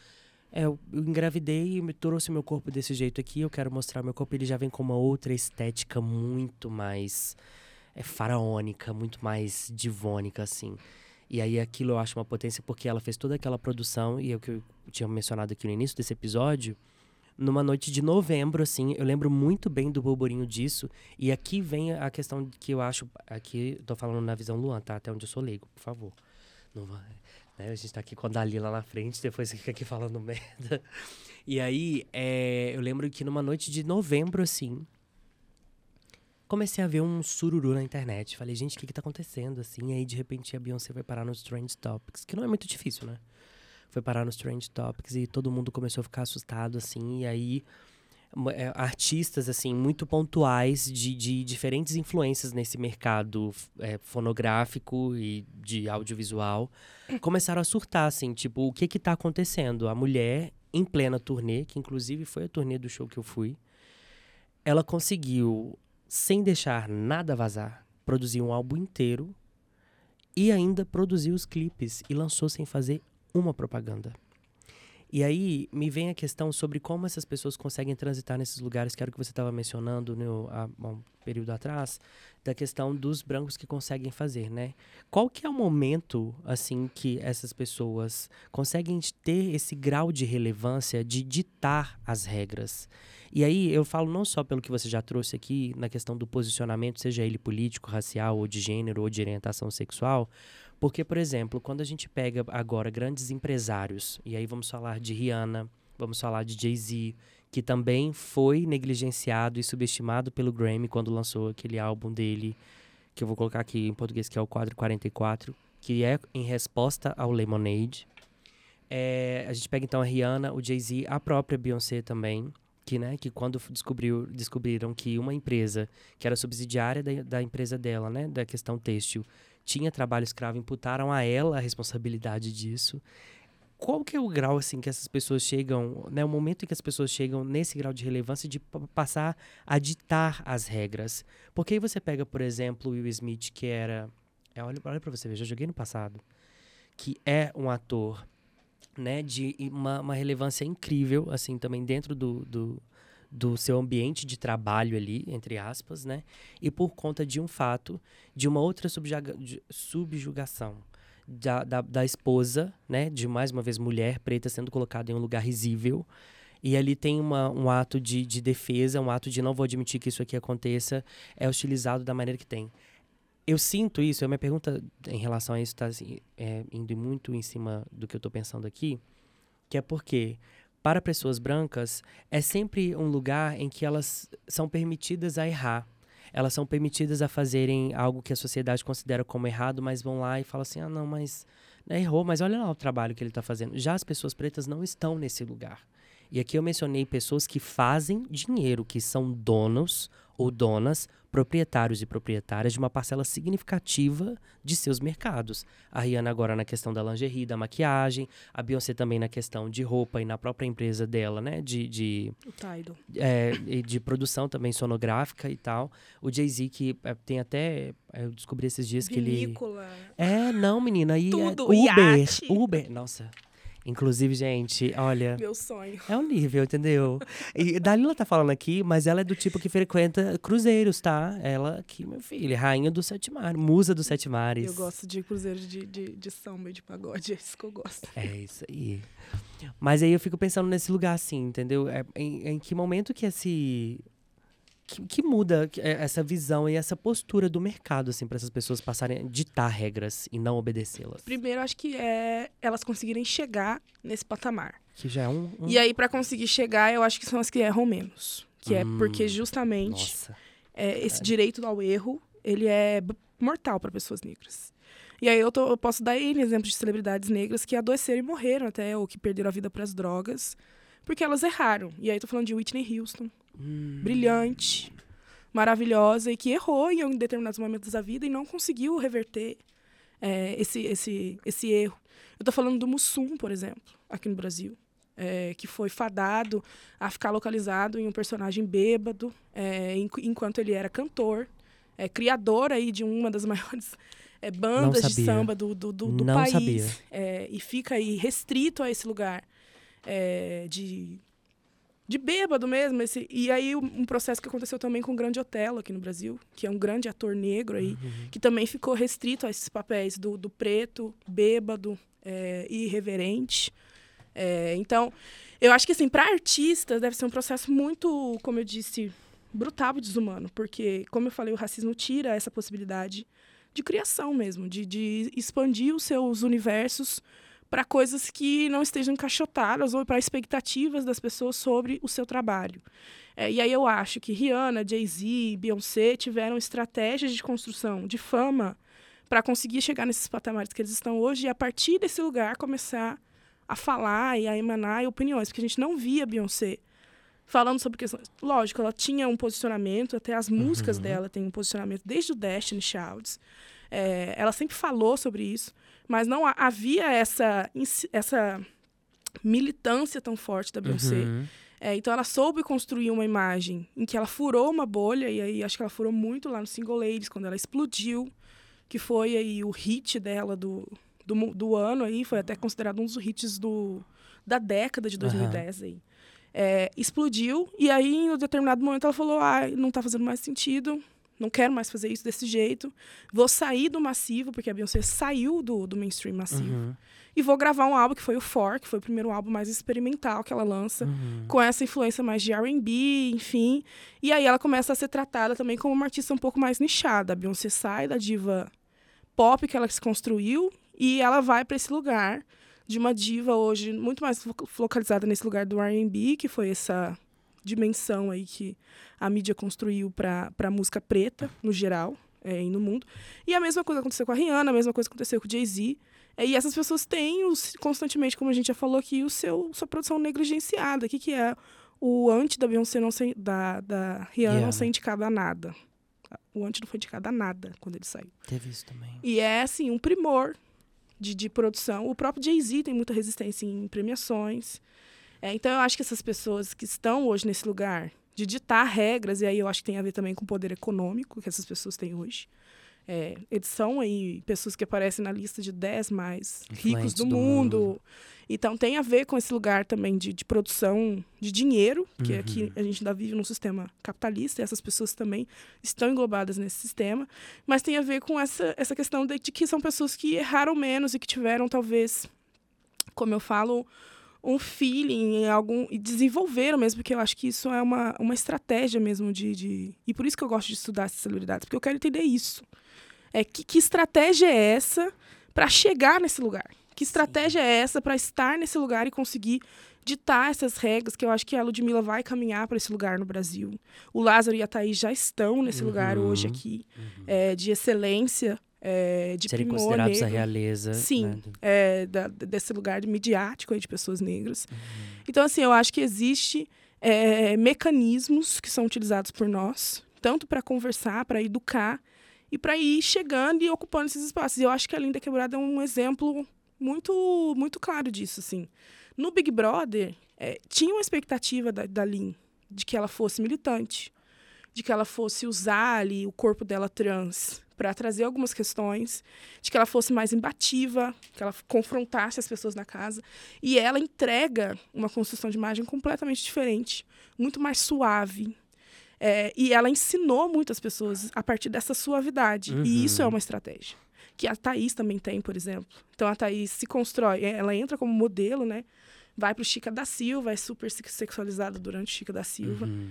é, eu engravidei e me trouxe meu corpo desse jeito aqui. Eu quero mostrar meu corpo. Ele já vem com uma outra estética muito mais é, faraônica, muito mais divônica, assim. E aí aquilo eu acho uma potência porque ela fez toda aquela produção, e é o que eu tinha mencionado aqui no início desse episódio, numa noite de novembro, assim. Eu lembro muito bem do burburinho disso. E aqui vem a questão que eu acho. Aqui, tô falando na visão Luan, tá? Até onde eu sou leigo, por favor. Não vai. Né? A gente tá aqui com a Dalila na frente, depois fica aqui falando merda. E aí, é, eu lembro que numa noite de novembro, assim, comecei a ver um sururu na internet. Falei, gente, o que que tá acontecendo, assim? E aí, de repente, a Beyoncé vai parar nos Trend Topics, que não é muito difícil, né? Foi parar nos Trend Topics e todo mundo começou a ficar assustado, assim. E aí, artistas assim muito pontuais de, de diferentes influências nesse mercado é, fonográfico e de audiovisual começaram a surtar assim tipo o que que tá acontecendo? A mulher em plena turnê que inclusive foi a turnê do show que eu fui ela conseguiu sem deixar nada vazar produzir um álbum inteiro e ainda produziu os clipes e lançou sem fazer uma propaganda e aí me vem a questão sobre como essas pessoas conseguem transitar nesses lugares, que era o que você estava mencionando no, há um período atrás, da questão dos brancos que conseguem fazer, né? Qual que é o momento, assim, que essas pessoas conseguem ter esse grau de relevância de ditar as regras? E aí eu falo não só pelo que você já trouxe aqui, na questão do posicionamento, seja ele político, racial, ou de gênero, ou de orientação sexual, porque, por exemplo, quando a gente pega agora grandes empresários, e aí vamos falar de Rihanna, vamos falar de Jay-Z, que também foi negligenciado e subestimado pelo Grammy quando lançou aquele álbum dele, que eu vou colocar aqui em português, que é o Quadro 44, que é em resposta ao Lemonade. É, a gente pega então a Rihanna, o Jay-Z, a própria Beyoncé também, que, né, que quando descobriu, descobriram que uma empresa que era subsidiária da, da empresa dela, né, da questão têxtil, tinha trabalho escravo, imputaram a ela a responsabilidade disso. Qual que é o grau assim que essas pessoas chegam, né, o momento em que as pessoas chegam nesse grau de relevância de passar a ditar as regras? Porque aí você pega, por exemplo, Will Smith, que era, é, olha, olha para você ver, já joguei no passado, que é um ator, né, de uma, uma relevância incrível, assim, também dentro do, do do seu ambiente de trabalho ali, entre aspas, né? E por conta de um fato, de uma outra subjuga subjugação da, da, da, esposa, né? De mais uma vez mulher preta sendo colocada em um lugar risível. E ali tem uma, um ato de, de defesa, um ato de não vou admitir que isso aqui aconteça, é utilizado da maneira que tem. Eu sinto isso, a minha pergunta em relação a isso está assim, é, indo muito em cima do que eu estou pensando aqui, que é porque para pessoas brancas, é sempre um lugar em que elas são permitidas a errar. Elas são permitidas a fazerem algo que a sociedade considera como errado, mas vão lá e falam assim: ah, não, mas né, errou, mas olha lá o trabalho que ele está fazendo. Já as pessoas pretas não estão nesse lugar. E aqui eu mencionei pessoas que fazem dinheiro, que são donos ou donas, proprietários e proprietárias de uma parcela significativa de seus mercados. A Rihanna agora na questão da lingerie, da maquiagem, a Beyoncé também na questão de roupa e na própria empresa dela, né, de de, é, de produção também sonográfica e tal. O Jay-Z que é, tem até eu descobri esses dias Vinícola. que ele É, não, menina, aí é Tudo, Uber, iate. Uber. Nossa, Inclusive, gente, olha. Meu sonho. É um nível, entendeu? E Dalila tá falando aqui, mas ela é do tipo que frequenta cruzeiros, tá? Ela aqui, meu filho, rainha do Sete Mares, musa dos Sete Mares. Eu gosto de cruzeiros de, de, de samba e de pagode, é isso que eu gosto. É isso aí. Mas aí eu fico pensando nesse lugar assim, entendeu? É, em, em que momento que esse que, que, muda é, essa visão e essa postura do mercado, assim, para essas pessoas passarem a ditar regras e não obedecê-las? Primeiro, acho que é elas conseguirem chegar nesse patamar. Que já é um. um... E aí, para conseguir chegar, eu acho que são as que erram menos. Que é hum, é porque justamente é, esse é. direito ao erro, ele é mortal para pessoas negras. E aí eu, tô, eu posso dar N exemplos de celebridades negras que adoeceram e morreram até, ou que perderam a vida para as drogas, porque elas erraram. E aí tô falando de Whitney Houston, hum. brilhante, maravilhosa e que errou em determinados momentos da vida e não conseguiu reverter é, esse, esse, esse erro. Eu estou falando do Mussum, por exemplo, aqui no Brasil, é, que foi fadado a ficar localizado em um personagem bêbado, é, enquanto ele era cantor, é, criador aí de uma das maiores é, bandas de samba do, do, do, do país. É, e fica aí restrito a esse lugar é, de de bêbado mesmo. Esse, e aí um processo que aconteceu também com o Grande Otelo aqui no Brasil, que é um grande ator negro aí, uhum. que também ficou restrito a esses papéis do, do preto, bêbado é, e irreverente. É, então, eu acho que assim, para artistas deve ser um processo muito, como eu disse, brutal e desumano, porque, como eu falei, o racismo tira essa possibilidade de criação mesmo, de, de expandir os seus universos para coisas que não estejam encaixotadas ou para expectativas das pessoas sobre o seu trabalho. É, e aí eu acho que Rihanna, Jay-Z, Beyoncé tiveram estratégias de construção de fama para conseguir chegar nesses patamares que eles estão hoje e a partir desse lugar começar a falar e a emanar opiniões, porque a gente não via Beyoncé falando sobre questões. Lógico, ela tinha um posicionamento, até as músicas uhum. dela têm um posicionamento desde o Destiny Childs. É, ela sempre falou sobre isso, mas não havia essa, essa militância tão forte da Beyoncé. Uhum. É, então ela soube construir uma imagem em que ela furou uma bolha, e aí acho que ela furou muito lá no Single Ladies, quando ela explodiu, que foi aí o hit dela do, do, do ano aí, foi até considerado um dos hits do, da década de 2010 uhum. aí. É, explodiu, e aí em um determinado momento ela falou, ah, não está fazendo mais sentido, não quero mais fazer isso desse jeito, vou sair do massivo, porque a Beyoncé saiu do, do mainstream massivo. Uhum. E vou gravar um álbum que foi o For, que foi o primeiro álbum mais experimental que ela lança, uhum. com essa influência mais de RB, enfim. E aí ela começa a ser tratada também como uma artista um pouco mais nichada. A Beyoncé sai da diva pop que ela se construiu e ela vai para esse lugar de uma diva hoje muito mais localizada nesse lugar do R&B, que foi essa dimensão aí que a mídia construiu para a música preta, no geral, é, e no mundo. E a mesma coisa aconteceu com a Rihanna, a mesma coisa aconteceu com o Jay-Z. É, e essas pessoas têm os, constantemente, como a gente já falou aqui, o seu sua produção negligenciada. O que, que é o antes da Beyoncé não ser, da, da Rihanna yeah. não ser indicada a nada. O antes não foi indicado a nada quando ele saiu. Teve isso também. E é, assim, um primor de, de produção. O próprio Jay-Z tem muita resistência em premiações. É, então, eu acho que essas pessoas que estão hoje nesse lugar de ditar regras, e aí eu acho que tem a ver também com o poder econômico que essas pessoas têm hoje. É, eles são aí pessoas que aparecem na lista de 10 mais ricos do, do mundo. mundo. Então tem a ver com esse lugar também de, de produção de dinheiro, que uhum. aqui a gente ainda vive num sistema capitalista, e essas pessoas também estão englobadas nesse sistema. Mas tem a ver com essa, essa questão de, de que são pessoas que erraram menos e que tiveram, talvez, como eu falo, um feeling, algum e desenvolveram mesmo, porque eu acho que isso é uma, uma estratégia mesmo de, de... E por isso que eu gosto de estudar essas celebridades, porque eu quero entender isso. É que, que estratégia é essa para chegar nesse lugar? Que estratégia Sim. é essa para estar nesse lugar e conseguir ditar essas regras que eu acho que a Ludmilla vai caminhar para esse lugar no Brasil. O Lázaro e a Thaís já estão nesse uhum, lugar hoje aqui, uhum. é, de excelência é, de Serem considerados negro. a realeza. Sim, né? é, da, desse lugar midiático aí de pessoas negras. Uhum. Então, assim, eu acho que existe é, mecanismos que são utilizados por nós, tanto para conversar, para educar, e para ir chegando e ocupando esses espaços. E eu acho que a Linda Quebrada é um exemplo muito, muito claro disso, assim. No Big Brother, é, tinha uma expectativa da, da Lin de que ela fosse militante, de que ela fosse usar ali o corpo dela trans para trazer algumas questões, de que ela fosse mais imbativa, que ela confrontasse as pessoas na casa. E ela entrega uma construção de imagem completamente diferente, muito mais suave. É, e ela ensinou muitas pessoas a partir dessa suavidade. Uhum. E isso é uma estratégia. Que a Thaís também tem, por exemplo. Então a Thaís se constrói, ela entra como modelo, né? Vai para o Chica da Silva, é super sexualizada durante Chica da Silva. Uhum.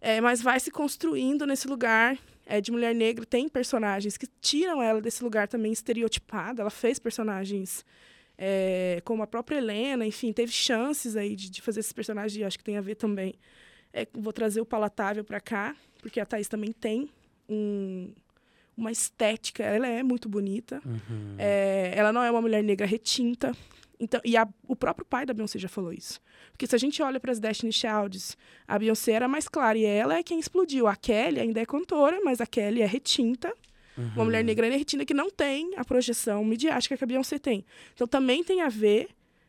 É, mas vai se construindo nesse lugar é, de mulher negra. Tem personagens que tiram ela desse lugar também estereotipado. Ela fez personagens é, como a própria Helena, enfim, teve chances aí de, de fazer esses personagens. Acho que tem a ver também. É, vou trazer o palatável para cá, porque a Thaís também tem um, uma estética. Ela é muito bonita. Uhum. É, ela não é uma mulher negra retinta. Então, e a, o próprio pai da Beyoncé já falou isso. Porque se a gente olha para as Destiny Childs, a Beyoncé era mais clara e ela é quem explodiu. A Kelly ainda é cantora, mas a Kelly é retinta. Uhum. Uma mulher negra é retinta que não tem a projeção midiática que a Beyoncé tem. Então também tem a ver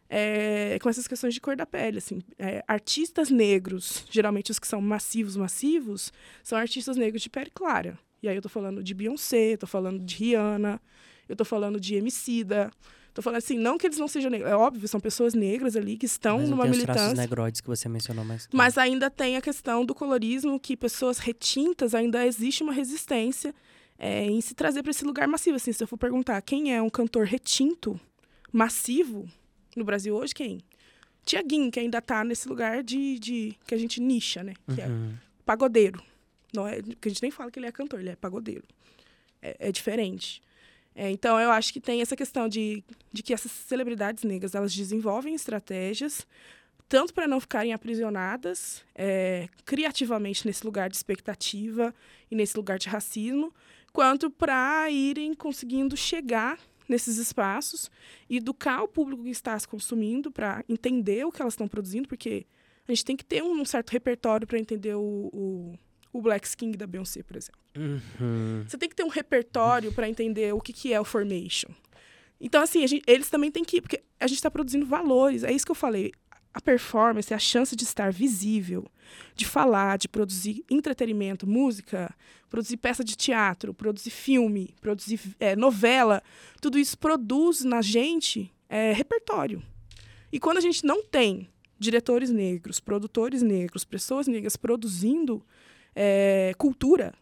é, com essas questões de cor da pele. Assim, é, artistas negros, geralmente os que são massivos, massivos, são artistas negros de pele clara. E aí eu tô falando de Beyoncé, tô falando de Rihanna, eu tô falando de Emicida, Tô falando assim, não que eles não sejam negros. É óbvio, são pessoas negras ali que estão mas numa tem militância. Os negroides que você mencionou mais. Mas ainda tem a questão do colorismo, que pessoas retintas ainda existe uma resistência é, em se trazer para esse lugar massivo. Assim, se eu for perguntar quem é um cantor retinto, massivo, no Brasil hoje, quem? Tiaguinho, que ainda está nesse lugar de, de. que a gente nicha, né? Que é uhum. é pagodeiro. Não é, que a gente nem fala que ele é cantor, ele é pagodeiro. É, é diferente. É, então, eu acho que tem essa questão de, de que essas celebridades negras elas desenvolvem estratégias tanto para não ficarem aprisionadas é, criativamente nesse lugar de expectativa e nesse lugar de racismo, quanto para irem conseguindo chegar nesses espaços educar o público que está se consumindo para entender o que elas estão produzindo, porque a gente tem que ter um, certo repertório para entender o, o, o, Black Skin da Beyoncé, por exemplo. Uhum. Você tem que ter um repertório para entender o que, que é o Formation. Então, assim, gente, eles também têm que. Porque a gente está produzindo valores. É isso que eu falei a performance, a chance de estar visível, de falar, de produzir entretenimento, música, produzir peça de teatro, produzir filme, produzir é, novela, tudo isso produz na gente é, repertório. E quando a gente não tem diretores negros, produtores negros, pessoas negras produzindo é, cultura,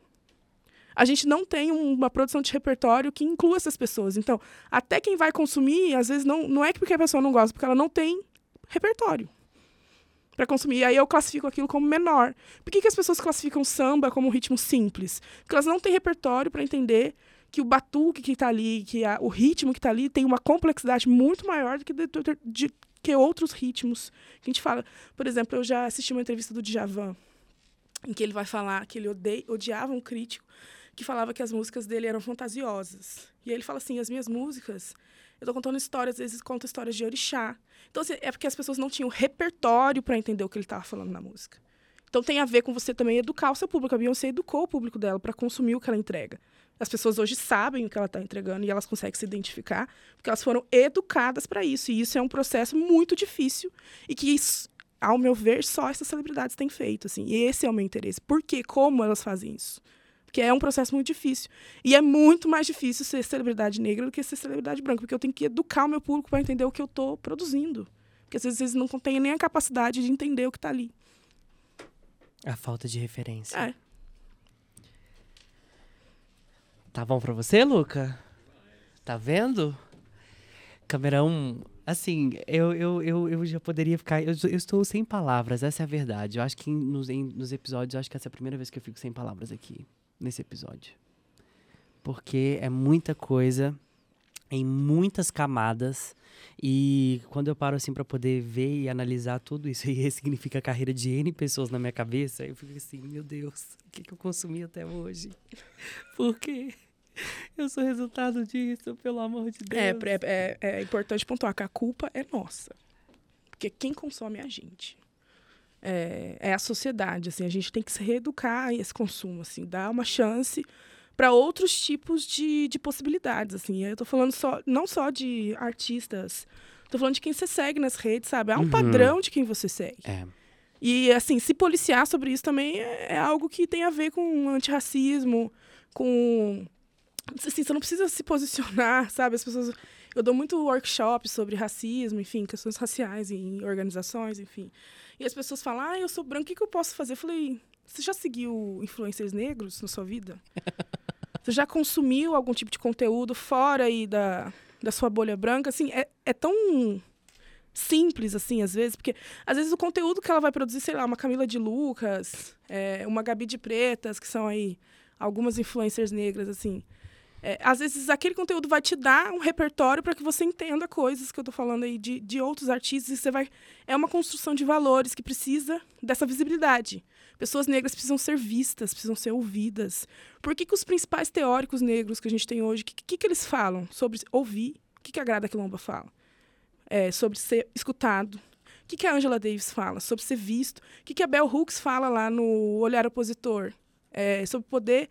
a gente não tem uma produção de repertório que inclua essas pessoas. Então, até quem vai consumir, às vezes, não, não é porque a pessoa não gosta, porque ela não tem repertório para consumir. E aí eu classifico aquilo como menor. Por que, que as pessoas classificam samba como um ritmo simples? Porque elas não têm repertório para entender que o batuque que está ali, que a, o ritmo que está ali tem uma complexidade muito maior do que de, de, de, que outros ritmos. Que a gente fala, por exemplo, eu já assisti uma entrevista do Djavan, em que ele vai falar que ele odeia, odiava um crítico que falava que as músicas dele eram fantasiosas. E ele fala assim: as minhas músicas eu tô contando histórias, às vezes conto histórias de orixá. Então, assim, é porque as pessoas não tinham repertório para entender o que ele estava falando na música. Então tem a ver com você também educar o seu público. A Beyoncé educou o público dela para consumir o que ela entrega. As pessoas hoje sabem o que ela está entregando e elas conseguem se identificar porque elas foram educadas para isso. E isso é um processo muito difícil e que, ao meu ver, só essas celebridades têm feito. Assim. E esse é o meu interesse. Por quê? Como elas fazem isso? Porque é um processo muito difícil. E é muito mais difícil ser celebridade negra do que ser celebridade branca, porque eu tenho que educar o meu público para entender o que eu estou produzindo. Porque às vezes eles não têm nem a capacidade de entender o que está ali. A falta de referência. É. Tá bom pra você, Luca? Tá vendo? Câmera 1, assim, eu, eu, eu, eu já poderia ficar. Eu, eu, estou sem palavras, essa é a verdade. Eu acho que nos, em, nos episódios, acho que essa é a primeira vez que eu fico sem palavras aqui nesse episódio. Porque é muita coisa em muitas camadas e quando eu paro assim para poder ver e analisar tudo isso e ressignifica a carreira de N pessoas na minha cabeça, eu fico assim, meu Deus, o que, que eu consumi até hoje? Por quê? Eu sou resultado disso, pelo amor de é, Deus. É, é, é importante pontuar que a culpa é nossa. Porque quem consome é a gente é, é, a sociedade. Assim, a gente tem que se reeducar esse consumo, assim, dar uma chance para outros tipos de, de possibilidades. Assim. Eu estou falando só, não só de artistas, estou falando de quem você segue nas redes, sabe? Há um uhum. padrão de quem você segue. É. E, assim, se policiar sobre isso também é, é algo que tem a ver com antirracismo, com. Assim, você não precisa se posicionar, sabe? As pessoas. Eu dou muito workshop sobre racismo, enfim, questões raciais em organizações, enfim. E as pessoas falam, ah, eu sou branco, o que, que eu posso fazer? Eu falei, você já seguiu influencers negros na sua vida? você já consumiu algum tipo de conteúdo fora aí da, da sua bolha branca? Assim, é, é tão simples, assim, às vezes, porque às vezes o conteúdo que ela vai produzir, sei lá, uma Camila de Lucas, é, uma Gabi de Pretas, que são aí algumas influencers negras, assim. É, às vezes aquele conteúdo vai te dar um repertório para que você entenda coisas que eu estou falando aí de, de outros artistas. E você vai. É uma construção de valores que precisa dessa visibilidade. Pessoas negras precisam ser vistas, precisam ser ouvidas. Por que, que os principais teóricos negros que a gente tem hoje, que, que, que, eles falam sobre ouvir? O que, que a Grada Quilomba fala? É, sobre ser escutado. O que, que a Angela Davis fala? Sobre ser visto. O que, que a Bell Hooks fala lá no Olhar Opositor? É, sobre poder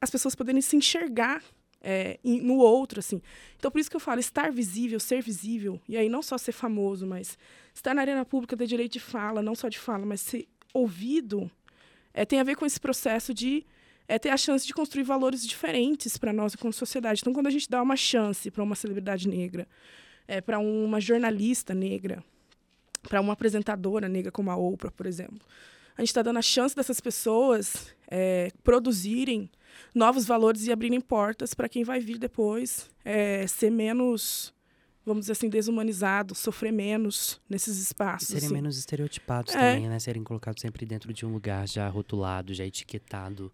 as pessoas poderem se enxergar é, no outro, assim. Então, por isso que eu falo, estar visível, ser visível, e aí não só ser famoso, mas estar na arena pública, ter direito de fala, não só de fala, mas ser ouvido, é, tem a ver com esse processo de é, ter a chance de construir valores diferentes para nós como sociedade. Então, quando a gente dá uma chance para uma celebridade negra, é, para uma jornalista negra, para uma apresentadora negra como a Oprah, por exemplo, a gente está dando a chance dessas pessoas é, produzirem novos valores e abrirem portas para quem vai vir depois é, ser menos, vamos dizer assim, desumanizado, sofrer menos nesses espaços. Serem assim. menos estereotipados é. também, né? Serem colocados sempre dentro de um lugar já rotulado, já etiquetado.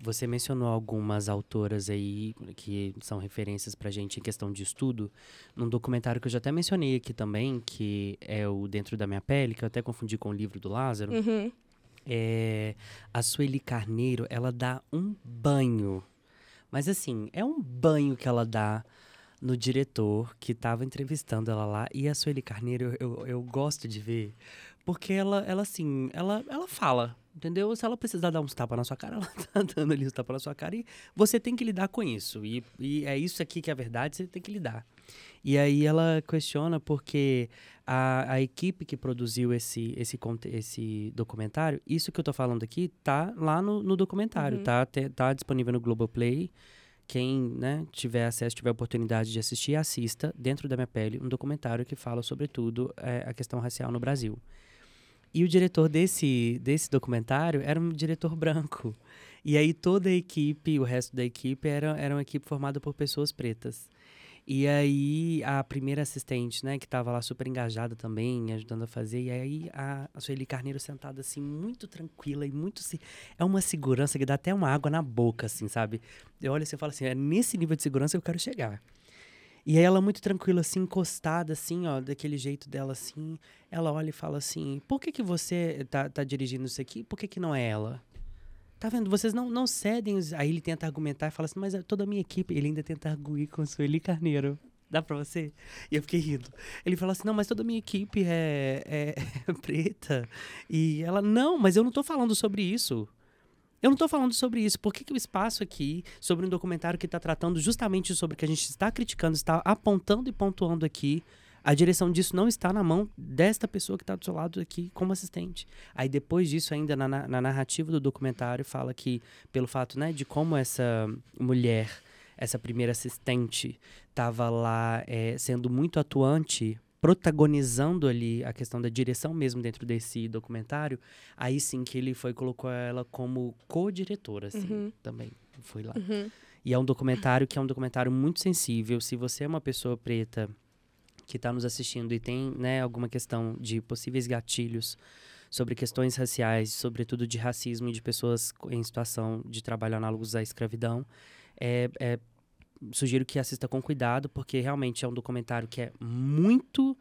Você mencionou algumas autoras aí que são referências pra gente em questão de estudo. Num documentário que eu já até mencionei aqui também, que é o Dentro da Minha Pele, que eu até confundi com o livro do Lázaro. Uhum. É, a Sueli Carneiro, ela dá um banho. Mas assim, é um banho que ela dá no diretor que estava entrevistando ela lá. E a Sueli Carneiro, eu, eu gosto de ver, porque ela, ela assim, ela, ela fala, entendeu? Se ela precisar dar uns tapas na sua cara, ela tá dando ali uns tapas na sua cara e você tem que lidar com isso. E, e é isso aqui que é a verdade, você tem que lidar. E aí ela questiona porque a, a equipe que produziu esse, esse, esse documentário, isso que eu tô falando aqui, tá lá no, no documentário, Uhum. tá, te- tá disponível no Globoplay. Quem né, tiver acesso, tiver oportunidade de assistir, assista Dentro da Minha Pele, um documentário que fala sobre tudo é, a questão racial no Brasil. E o diretor desse, desse documentário era um diretor branco. E aí toda a equipe, o resto da equipe, era, era uma equipe formada por pessoas pretas. E aí a primeira assistente, né, que estava lá super engajada também, ajudando a fazer, e aí a, a Sueli Carneiro sentada assim, muito tranquila e muito... se- É uma segurança que dá até uma água na boca, assim, sabe? Eu olho assim e falo assim, é nesse nível de segurança que eu quero chegar. E aí ela muito tranquila, assim, encostada, assim, ó, daquele jeito dela, assim. Ela olha e fala assim, por que que você tá, tá dirigindo isso aqui? Por que que não é ela? Tá vendo? Vocês não, não cedem. Aí ele tenta argumentar e fala assim, mas é toda a minha equipe. Ele ainda tenta arguir com a Sueli Carneiro. Dá pra você? E eu fiquei rindo. Ele fala assim, não, mas toda a minha equipe é, é, é preta. E ela, não, mas eu não tô falando sobre isso. Eu não tô falando sobre isso. Por que, que o espaço aqui, sobre um documentário que está tratando justamente sobre o que a gente está criticando, está apontando e pontuando aqui, a direção disso não está na mão desta pessoa que está do seu lado aqui como assistente. Aí depois disso, ainda na, na- na narrativa do documentário, fala que, pelo fato né, de como essa mulher, essa primeira assistente, estava lá eh, sendo muito atuante, protagonizando ali a questão da direção mesmo dentro desse documentário, aí sim que ele foi colocou ela como co-diretora, assim, Uhum. também. Foi lá. Uhum. E é um documentário que é um documentário muito sensível. Se você é uma pessoa preta que está nos assistindo e tem né, alguma questão de possíveis gatilhos sobre questões raciais, sobretudo de racismo e de pessoas em situação de trabalho análogos à escravidão, é, é- sugiro que assista com cuidado, porque realmente é um documentário que é muito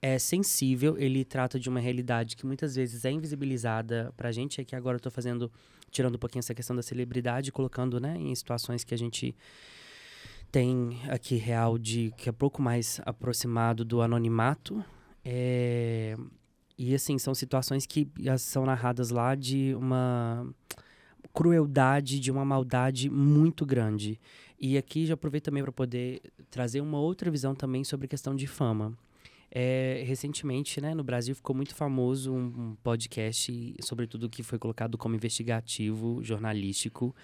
é, sensível. Ele trata de uma realidade que muitas vezes é invisibilizada pra gente. É que agora eu tô fazendo, tirando um pouquinho essa questão da celebridade, colocando né, em situações que a gente tem aqui real de que é pouco mais aproximado do anonimato. É, e assim, são situações que as- são narradas lá de uma crueldade, de uma maldade muito grande. E aqui já aproveito também para poder trazer uma outra visão também sobre a questão de fama. É, recentemente, né, no Brasil ficou muito famoso um, um podcast, sobretudo que foi colocado como investigativo, jornalístico,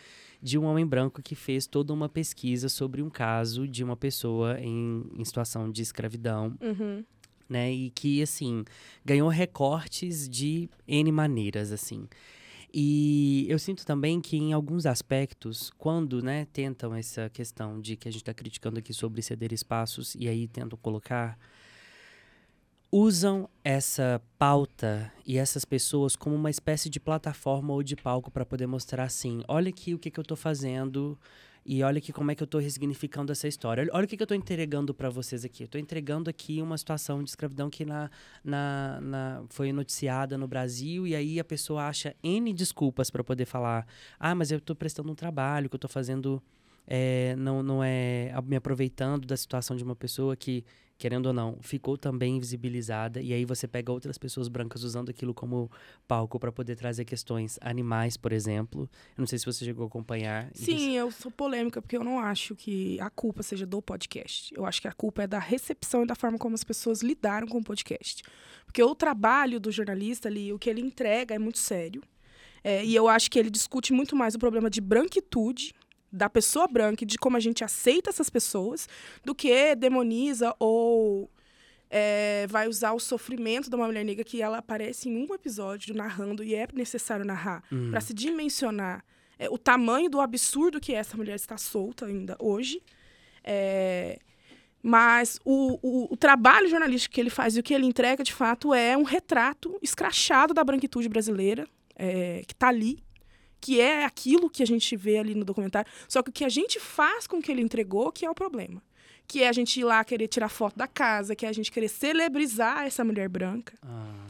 de um homem branco que fez toda uma pesquisa sobre um caso de uma pessoa em, em situação de escravidão, Uhum. né, e que, assim, ganhou recortes de N maneiras, assim. E eu sinto também que em alguns aspectos, quando, né, tentam essa questão de que a gente está criticando aqui sobre ceder espaços e aí tentam colocar usam essa pauta e essas pessoas como uma espécie de plataforma ou de palco para poder mostrar assim, olha aqui o que, que eu estou fazendo e olha aqui como é que eu estou ressignificando essa história. Olha, o que, que eu estou entregando para vocês aqui. Eu estou entregando aqui uma situação de escravidão que na, na, na- foi noticiada no Brasil e aí a pessoa acha N desculpas para poder falar ah, mas eu estou prestando um trabalho, que eu estou fazendo... é, não, não é me aproveitando da situação de uma pessoa que querendo ou não, ficou também invisibilizada. E aí você pega outras pessoas brancas usando aquilo como palco para poder trazer questões animais, por exemplo. Eu não sei se você chegou a acompanhar. isso. Sim, eu sou polêmica porque eu não acho que a culpa seja do podcast. Eu acho que a culpa é da recepção e da forma como as pessoas lidaram com o podcast. Porque o trabalho do jornalista ali, o que ele entrega é muito sério. É, e eu acho que ele discute muito mais o problema de branquitude da pessoa branca e de como a gente aceita essas pessoas do que demoniza ou é, vai usar o sofrimento de uma mulher negra que ela aparece em um episódio narrando e é necessário narrar Hum. para se dimensionar é, o tamanho do absurdo que essa mulher está solta ainda hoje. É, mas o, o, o trabalho jornalístico que ele faz e o que ele entrega, de fato, é um retrato escrachado da branquitude brasileira, é, que está ali, que é aquilo que a gente vê ali no documentário. Só que o que a gente faz com o que ele entregou que é o problema. Que é a gente ir lá querer tirar foto da casa, que é a gente querer celebrizar essa mulher branca. Ah,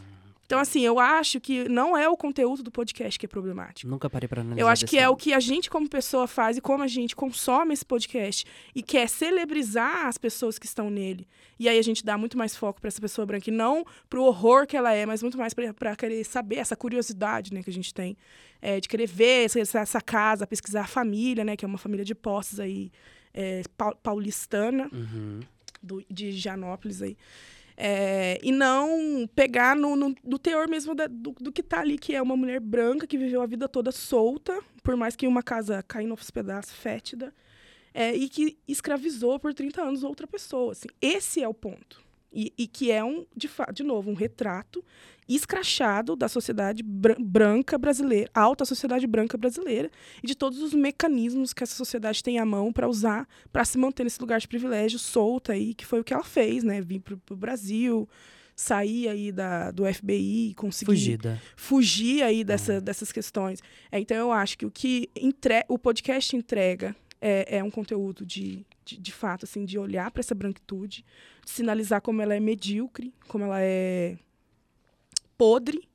Então, assim, eu acho que não é o conteúdo do podcast que é problemático. nunca parei pra analisar Eu acho que é o que a gente, como pessoa, faz e como a gente consome esse podcast e quer celebrizar as pessoas que estão nele. E aí a gente dá muito mais foco para essa pessoa branca e não pro horror que ela é, mas muito mais para querer saber essa curiosidade né, que a gente tem é, de querer ver essa, essa casa, pesquisar a família, né, que é uma família de posses aí é, pau- paulistana Uhum. do, de Gianópolis aí. É, e não pegar no, no, no teor mesmo da- do, do que tá ali, que é uma mulher branca que viveu a vida toda solta, por mais que uma casa caindo aos pedaços, fétida, é, e que escravizou por 30 anos outra pessoa. Assim. Esse é o ponto. E, e que é, um, de, de novo, um retrato escrachado da sociedade bran- branca brasileira, alta sociedade branca brasileira, e de todos os mecanismos que essa sociedade tem à mão para usar para se manter nesse lugar de privilégio solta aí, que foi o que ela fez, né? Vir pro, pro Brasil, sair aí da, do FBI, e conseguir Fugida. fugir aí dessa, dessas questões. É, então eu acho que o que entre, o podcast entrega é, é um conteúdo de, de, de fato, assim, de olhar para essa branquitude, de sinalizar como ela é medíocre, como ela é podre.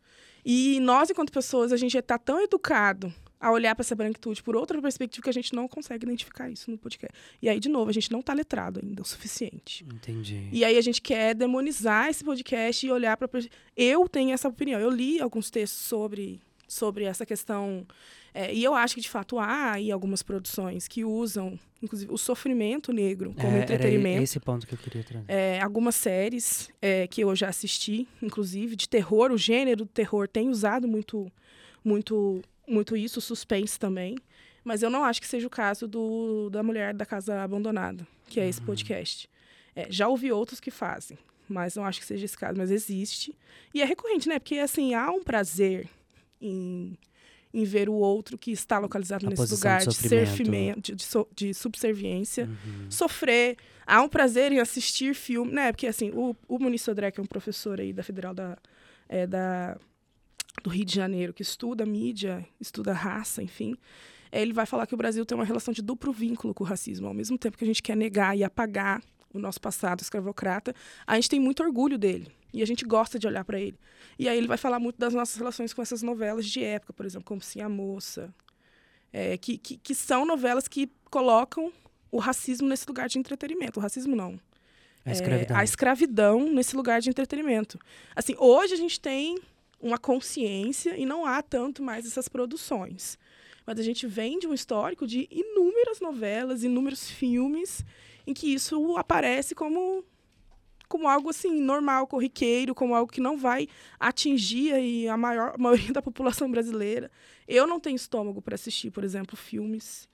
E nós, enquanto pessoas, a gente está tão educado a olhar para essa branquitude por outra perspectiva que a gente não consegue identificar isso no podcast. E aí, de novo, a gente não está letrado ainda o suficiente. Entendi. E aí a gente quer demonizar esse podcast e olhar para eu tenho essa opinião. Eu li alguns textos sobre sobre essa questão é, e eu acho que de fato há aí algumas produções que usam inclusive o sofrimento negro como É, entretenimento. Era esse ponto que eu queria trazer. É, algumas séries é, que eu já assisti, inclusive de terror, o gênero do terror tem usado muito, muito, muito isso, suspense também. Mas eu não acho que seja o caso do, da mulher da casa abandonada, que é esse podcast. É, já ouvi outros que fazem, mas não acho que seja esse caso, mas existe. E é recorrente, né? Porque assim, há um prazer em, em ver o outro que está localizado A nesse lugar de de, de, so- de subserviência Uhum. sofrer. Há um prazer em assistir filme, né? Porque assim, o, o Muniz Sodré, que é um professor aí da Federal da, é, da, do Rio de Janeiro, que estuda mídia, estuda raça, enfim, ele vai falar que o Brasil tem uma relação de duplo vínculo com o racismo. Ao mesmo tempo que a gente quer negar e apagar o nosso passado escravocrata, a gente tem muito orgulho dele. E a gente gosta de olhar para ele. E aí ele vai falar muito das nossas relações com essas novelas de época, por exemplo, como Sim a Moça, é, que, que, que são novelas que colocam o racismo nesse lugar de entretenimento. O racismo não. A É, escravidão. a escravidão nesse lugar de entretenimento. Assim, hoje a gente tem uma consciência e não há tanto mais essas produções. Mas a gente vem de um histórico de inúmeras novelas, inúmeros filmes em que isso aparece como como algo assim normal, corriqueiro, como algo que não vai atingir aí a maior a maioria da população brasileira. Eu não tenho estômago para assistir, por exemplo, filmes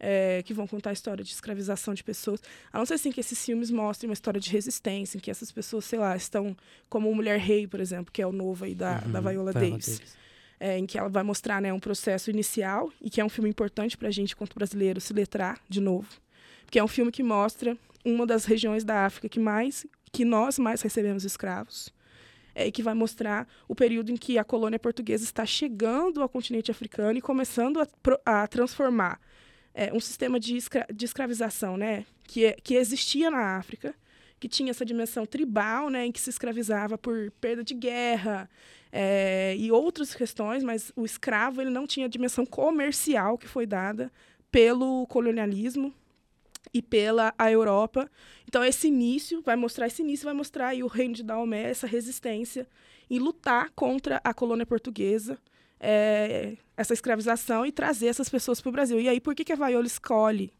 é, que vão contar a história de escravização de pessoas. A não ser assim que esses filmes mostrem uma história de resistência, em que essas pessoas, sei lá, estão como Mulher Rei, por exemplo, que é o novo aí da, da Uhum, Viola Viola Davis. Davis. É, em que ela vai mostrar né, um processo inicial e que é um filme importante para a gente, quanto brasileiro, se letrar de novo. Porque é um filme que mostra uma das regiões da África que mais que nós mais recebemos escravos. É, que vai mostrar o período em que a colônia portuguesa está chegando ao continente africano e começando a, a transformar é, um sistema de, escra- de escravização né, que, é- que existia na África, que tinha essa dimensão tribal, né, em que se escravizava por perda de guerra é, e outras questões, mas o escravo ele não tinha a dimensão comercial que foi dada pelo colonialismo e pela a Europa. Então esse início vai mostrar esse início vai mostrar aí o reino de Daomé essa resistência em lutar contra a colônia portuguesa, é, essa escravização e trazer essas pessoas para o Brasil. E aí por que que a Viola escolhe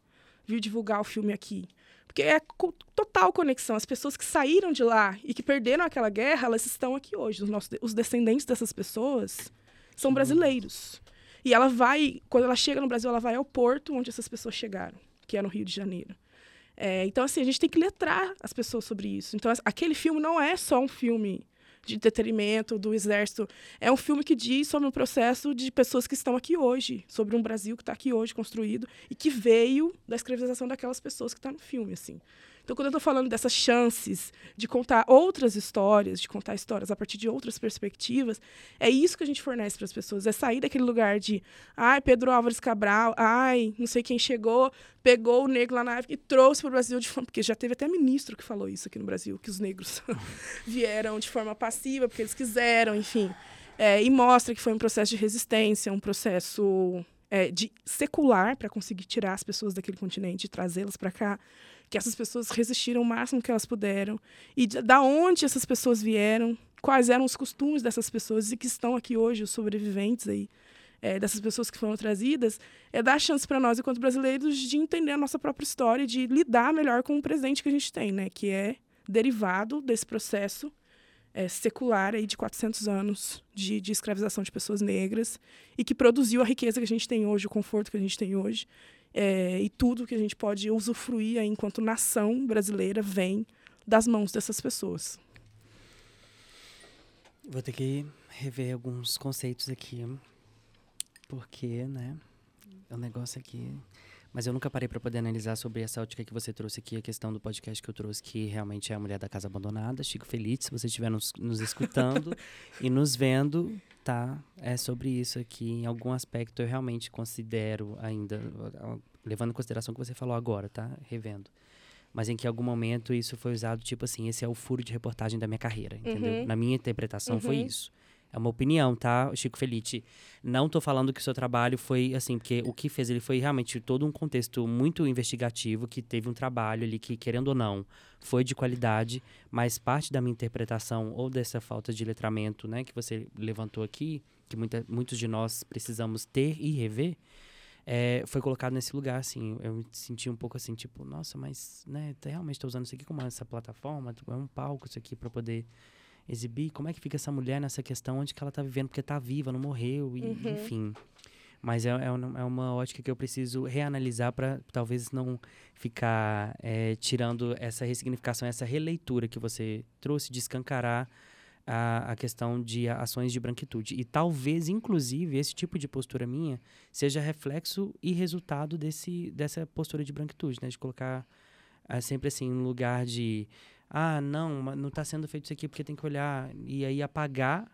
vir divulgar o filme aqui? Porque é co- total conexão. As pessoas que saíram de lá e que perderam aquela guerra, elas estão aqui hoje. Os, nossos, os descendentes dessas pessoas são brasileiros. E ela vai, quando ela chega no Brasil, ela vai ao porto onde essas pessoas chegaram, que é no Rio de Janeiro. É, então, assim, a gente tem que letrar as pessoas sobre isso. Então, aquele filme não é só um filme de entretenimento do exército. É um filme que diz sobre um processo de pessoas que estão aqui hoje, sobre um Brasil que está aqui hoje construído e que veio da escravização daquelas pessoas que estão no filme, assim. Então, quando eu estou falando dessas chances de contar outras histórias, de contar histórias a partir de outras perspectivas, é isso que a gente fornece para as pessoas. É sair daquele lugar de, ai, Pedro Álvares Cabral, ai, não sei quem chegou, pegou o negro lá na África e trouxe para o Brasil de forma. Porque já teve até ministro que falou isso aqui no Brasil, que os negros vieram de forma passiva, porque eles quiseram, enfim. É, e mostra que foi um processo de resistência, um processo é, de secular para conseguir tirar as pessoas daquele continente e trazê-las para cá, que essas pessoas resistiram o máximo que elas puderam. E da onde essas pessoas vieram, quais eram os costumes dessas pessoas e que estão aqui hoje, os sobreviventes aí é, dessas pessoas que foram trazidas, é dar chance para nós, enquanto brasileiros, de entender a nossa própria história, de lidar melhor com o presente que a gente tem, né, que é derivado desse processo é, secular aí de 400 anos de, de escravização de pessoas negras e que produziu a riqueza que a gente tem hoje, o conforto que a gente tem hoje é, e tudo que a gente pode usufruir aí, enquanto nação brasileira vem das mãos dessas pessoas. Vou ter que rever alguns conceitos aqui, porque, né, o negócio aqui mas eu nunca parei para poder analisar sobre essa ótica que você trouxe aqui, a questão do podcast que eu trouxe, que realmente é a mulher da casa abandonada. Chico Feliz, se você estiver nos, nos escutando e nos vendo, tá? É sobre isso aqui. Em algum aspecto eu realmente considero ainda, levando em consideração o que você falou agora, tá? Revendo. Mas em que algum momento isso foi usado, tipo assim, esse é o furo de reportagem da minha carreira, entendeu? Uhum. Na minha interpretação uhum. foi isso. É uma opinião, tá, Chico Felite? Não estou falando que o seu trabalho foi assim, porque o que fez ele foi realmente todo um contexto muito investigativo, que teve um trabalho ali que, querendo ou não, foi de qualidade, mas parte da minha interpretação ou dessa falta de letramento, né, que você levantou aqui, que muita, muitos de nós precisamos ter e rever, é, foi colocado nesse lugar, assim. Eu me senti um pouco assim, tipo, nossa, mas, né, realmente estou usando isso aqui como essa plataforma, é um palco isso aqui para poder exibir como é que fica essa mulher nessa questão onde que ela está vivendo, porque está viva, não morreu, e, uhum. enfim. Mas é, é, uma, é, uma ótica que eu preciso reanalisar para talvez não ficar é, tirando essa ressignificação, essa releitura que você trouxe de escancarar a, a questão de ações de branquitude. E talvez, inclusive, esse tipo de postura minha seja reflexo e resultado desse, dessa postura de branquitude, né? De colocar é, sempre assim, um lugar de ah, não, não está sendo feito isso aqui porque tem que olhar e aí apagar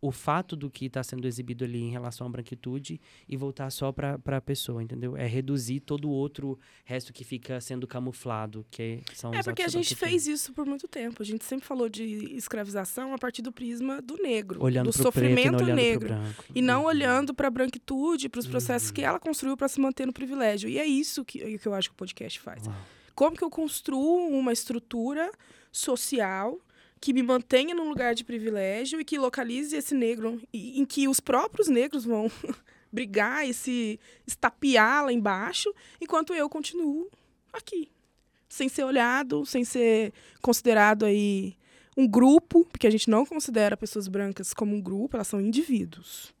o fato do que está sendo exibido ali em relação à branquitude e voltar só para a pessoa, entendeu? É reduzir todo o outro resto que fica sendo camuflado, que são É porque a gente fez isso por muito tempo. A gente sempre falou de escravização a partir do prisma do negro, olhando do sofrimento preto, negro, e não uhum. olhando para a branquitude, para os processos uhum. que ela construiu para se manter no privilégio. E é isso que, que eu acho que o podcast faz. Uau. Como que eu construo uma estrutura social que me mantenha num lugar de privilégio e que localize esse negro, em que os próprios negros vão brigar e se estapear lá embaixo, enquanto eu continuo aqui, sem ser olhado, sem ser considerado aí um grupo, porque a gente não considera pessoas brancas como um grupo, elas são indivíduos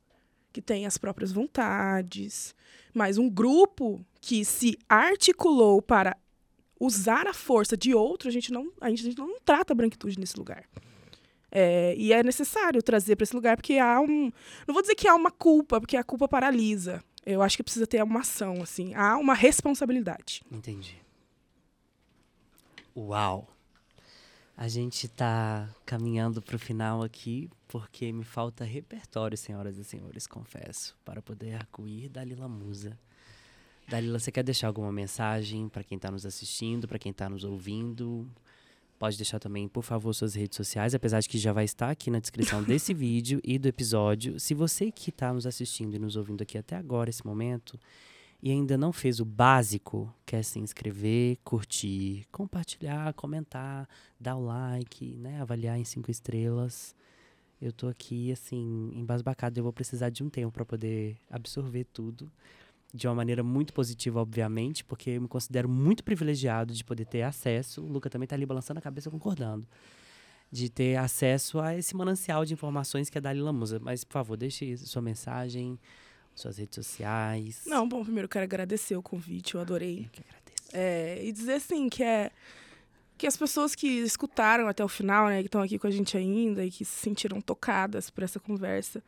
que têm as próprias vontades, mas um grupo que se articulou para usar a força de outro, a gente não, a gente, a gente não trata a branquitude nesse lugar. É, e é necessário trazer para esse lugar, porque há um. Não vou dizer que há uma culpa, porque a culpa paralisa. Eu acho que precisa ter uma ação, assim. Há uma responsabilidade. Entendi. Uau! A gente está caminhando para o final aqui, porque me falta repertório, senhoras e senhores, confesso, para poder acuir da Lila Musa. Dalila, você quer deixar alguma mensagem para quem está nos assistindo, para quem está nos ouvindo? Pode deixar também, por favor, suas redes sociais, apesar de que já vai estar aqui na descrição desse vídeo e do episódio. Se você que está nos assistindo e nos ouvindo aqui até agora, esse momento, e ainda não fez o básico, quer se inscrever, curtir, compartilhar, comentar, dar o like, né, avaliar em cinco estrelas. Eu tô aqui, assim, embasbacado. Eu vou precisar de um tempo para poder absorver tudo de uma maneira muito positiva, obviamente, porque eu me considero muito privilegiado de poder ter acesso. O Luca também está ali balançando a cabeça, concordando. De ter acesso a esse manancial de informações que é da Dalila Musa. Mas, por favor, deixe sua mensagem, suas redes sociais. Não, bom, primeiro eu quero agradecer o convite, eu adorei. Eu que agradeço. É, e dizer assim que é que as pessoas que escutaram até o final, né, que estão aqui com a gente ainda e que se sentiram tocadas por essa conversa,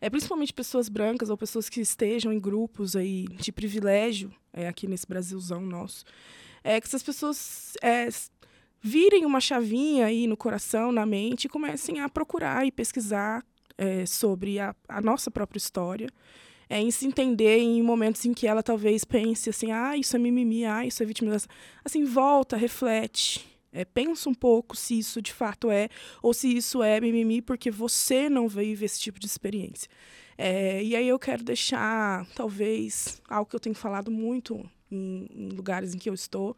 é principalmente pessoas brancas ou pessoas que estejam em grupos aí de privilégio é, aqui nesse Brasilzão nosso. é que essas pessoas é, virem uma chavinha aí no coração, na mente, e comecem a procurar e pesquisar é, sobre a, a, nossa própria história, é, em se entender em momentos em que ela talvez pense assim, ah, isso é mimimi, ah, isso é vitimização. Assim, volta, reflete, é, pensa um pouco se isso de fato é, ou se isso é mimimi porque você não vive esse tipo de experiência. É, e aí eu quero deixar, talvez, algo que eu tenho falado muito em, em lugares em que eu estou,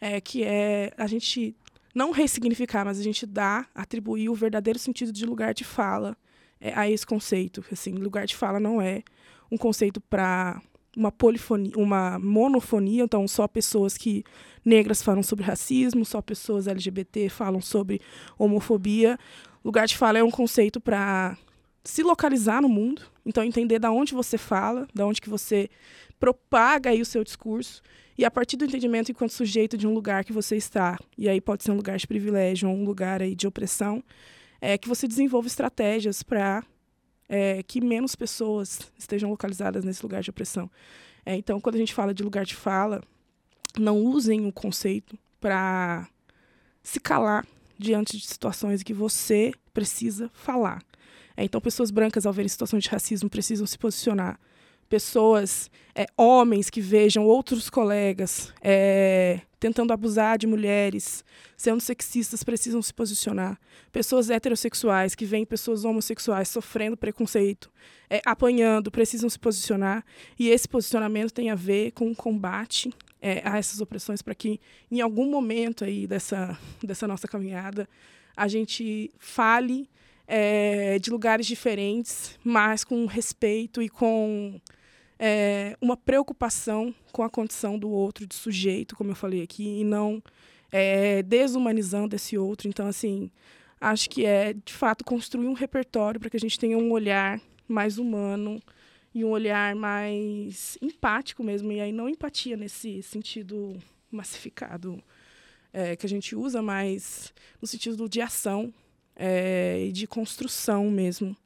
é, que é a gente não ressignificar, mas a gente dar, atribuir o verdadeiro sentido de lugar de fala é, a esse conceito. Assim, lugar de fala não é um conceito para uma polifonia, uma monofonia, então só pessoas que negras falam sobre racismo, só pessoas LGBT falam sobre homofobia. Lugar de fala é um conceito para se localizar no mundo, então entender da onde você fala, da onde que você propaga aí o seu discurso e a partir do entendimento enquanto sujeito de um lugar que você está, e aí pode ser um lugar de privilégio ou um lugar aí de opressão, é que você desenvolva estratégias para é, que menos pessoas estejam localizadas nesse lugar de opressão. É, então, quando a gente fala de lugar de fala, não usem o conceito para se calar diante de situações que você precisa falar. É, então, pessoas brancas, ao verem situações de racismo, precisam se posicionar pessoas, é, homens que vejam outros colegas é, tentando abusar de mulheres, sendo sexistas, precisam se posicionar. Pessoas heterossexuais que veem pessoas homossexuais sofrendo preconceito, é, apanhando, precisam se posicionar. E esse posicionamento tem a ver com o combate é, a essas opressões para que, em algum momento aí dessa, dessa nossa caminhada, a gente fale é, de lugares diferentes, mas com respeito e com é, uma preocupação com a condição do outro, de sujeito, como eu falei aqui, e não é, desumanizando esse outro. Então, assim, acho que é, de fato, construir um repertório para que a gente tenha um olhar mais humano e um olhar mais empático mesmo, e aí não empatia nesse sentido massificado é, que a gente usa, mas no sentido de ação é, e de construção mesmo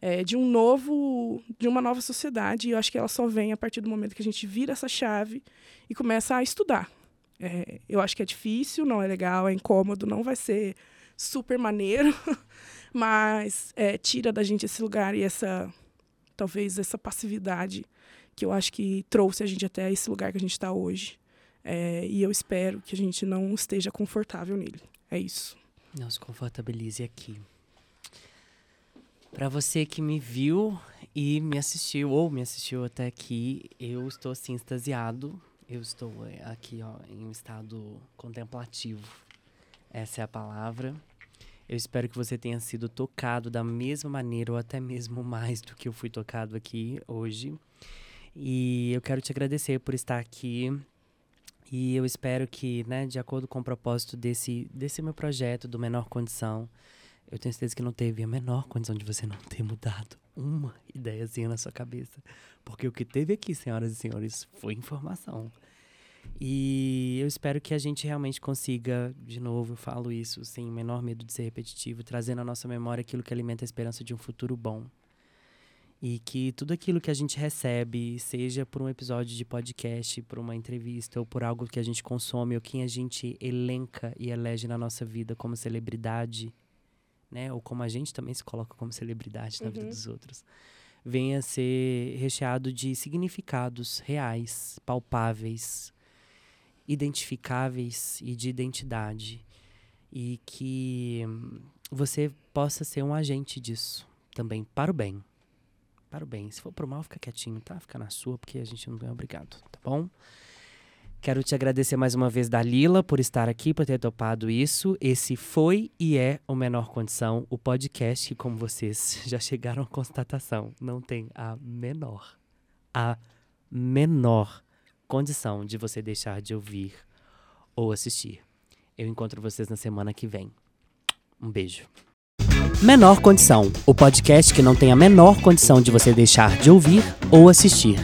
é, de um novo, de uma nova sociedade. E eu acho que ela só vem a partir do momento que a gente vira essa chave e começa a estudar. É, eu acho que é difícil, não é legal, é incômodo, não vai ser super maneiro, mas é, tira da gente esse lugar e essa, talvez essa passividade que eu acho que trouxe a gente até esse lugar que a gente está hoje. É, e eu espero que a gente não esteja confortável nele. É isso. Não se confortabilize aqui. Para você que me viu e me assistiu, ou me assistiu até aqui, eu estou assim extasiado. Eu estou é, aqui ó, em um estado contemplativo. Essa é a palavra. Eu espero que você tenha sido tocado da mesma maneira, ou até mesmo mais do que eu fui tocado aqui hoje. E eu quero te agradecer por estar aqui. E eu espero que, né, de acordo com o propósito desse, desse meu projeto, do Menor Condição, eu tenho certeza que não teve a menor condição de você não ter mudado uma ideiazinha na sua cabeça. Porque o que teve aqui, senhoras e senhores, foi informação. E eu espero que a gente realmente consiga, de novo, eu falo isso sem o menor medo de ser repetitivo, trazer na nossa memória aquilo que alimenta a esperança de um futuro bom. E que tudo aquilo que a gente recebe, seja por um episódio de podcast, por uma entrevista, ou por algo que a gente consome, ou quem a gente elenca e elege na nossa vida como celebridade, né? Ou como a gente também se coloca como celebridade na uhum. vida dos outros, venha a ser recheado de significados reais, palpáveis, identificáveis e de identidade. E que você possa ser um agente disso também, para o bem. Para o bem. Se for pro mal, fica quietinho, tá? Fica na sua, porque a gente não é obrigado, tá bom? Quero te agradecer mais uma vez, Dalila, por estar aqui, por ter topado isso. Esse foi e é o Menor Condição, o podcast que, como vocês já chegaram à constatação, não tem a menor, a menor condição de você deixar de ouvir ou assistir. Eu encontro vocês na semana que vem. Um beijo. Menor Condição, o podcast que não tem a menor condição de você deixar de ouvir ou assistir.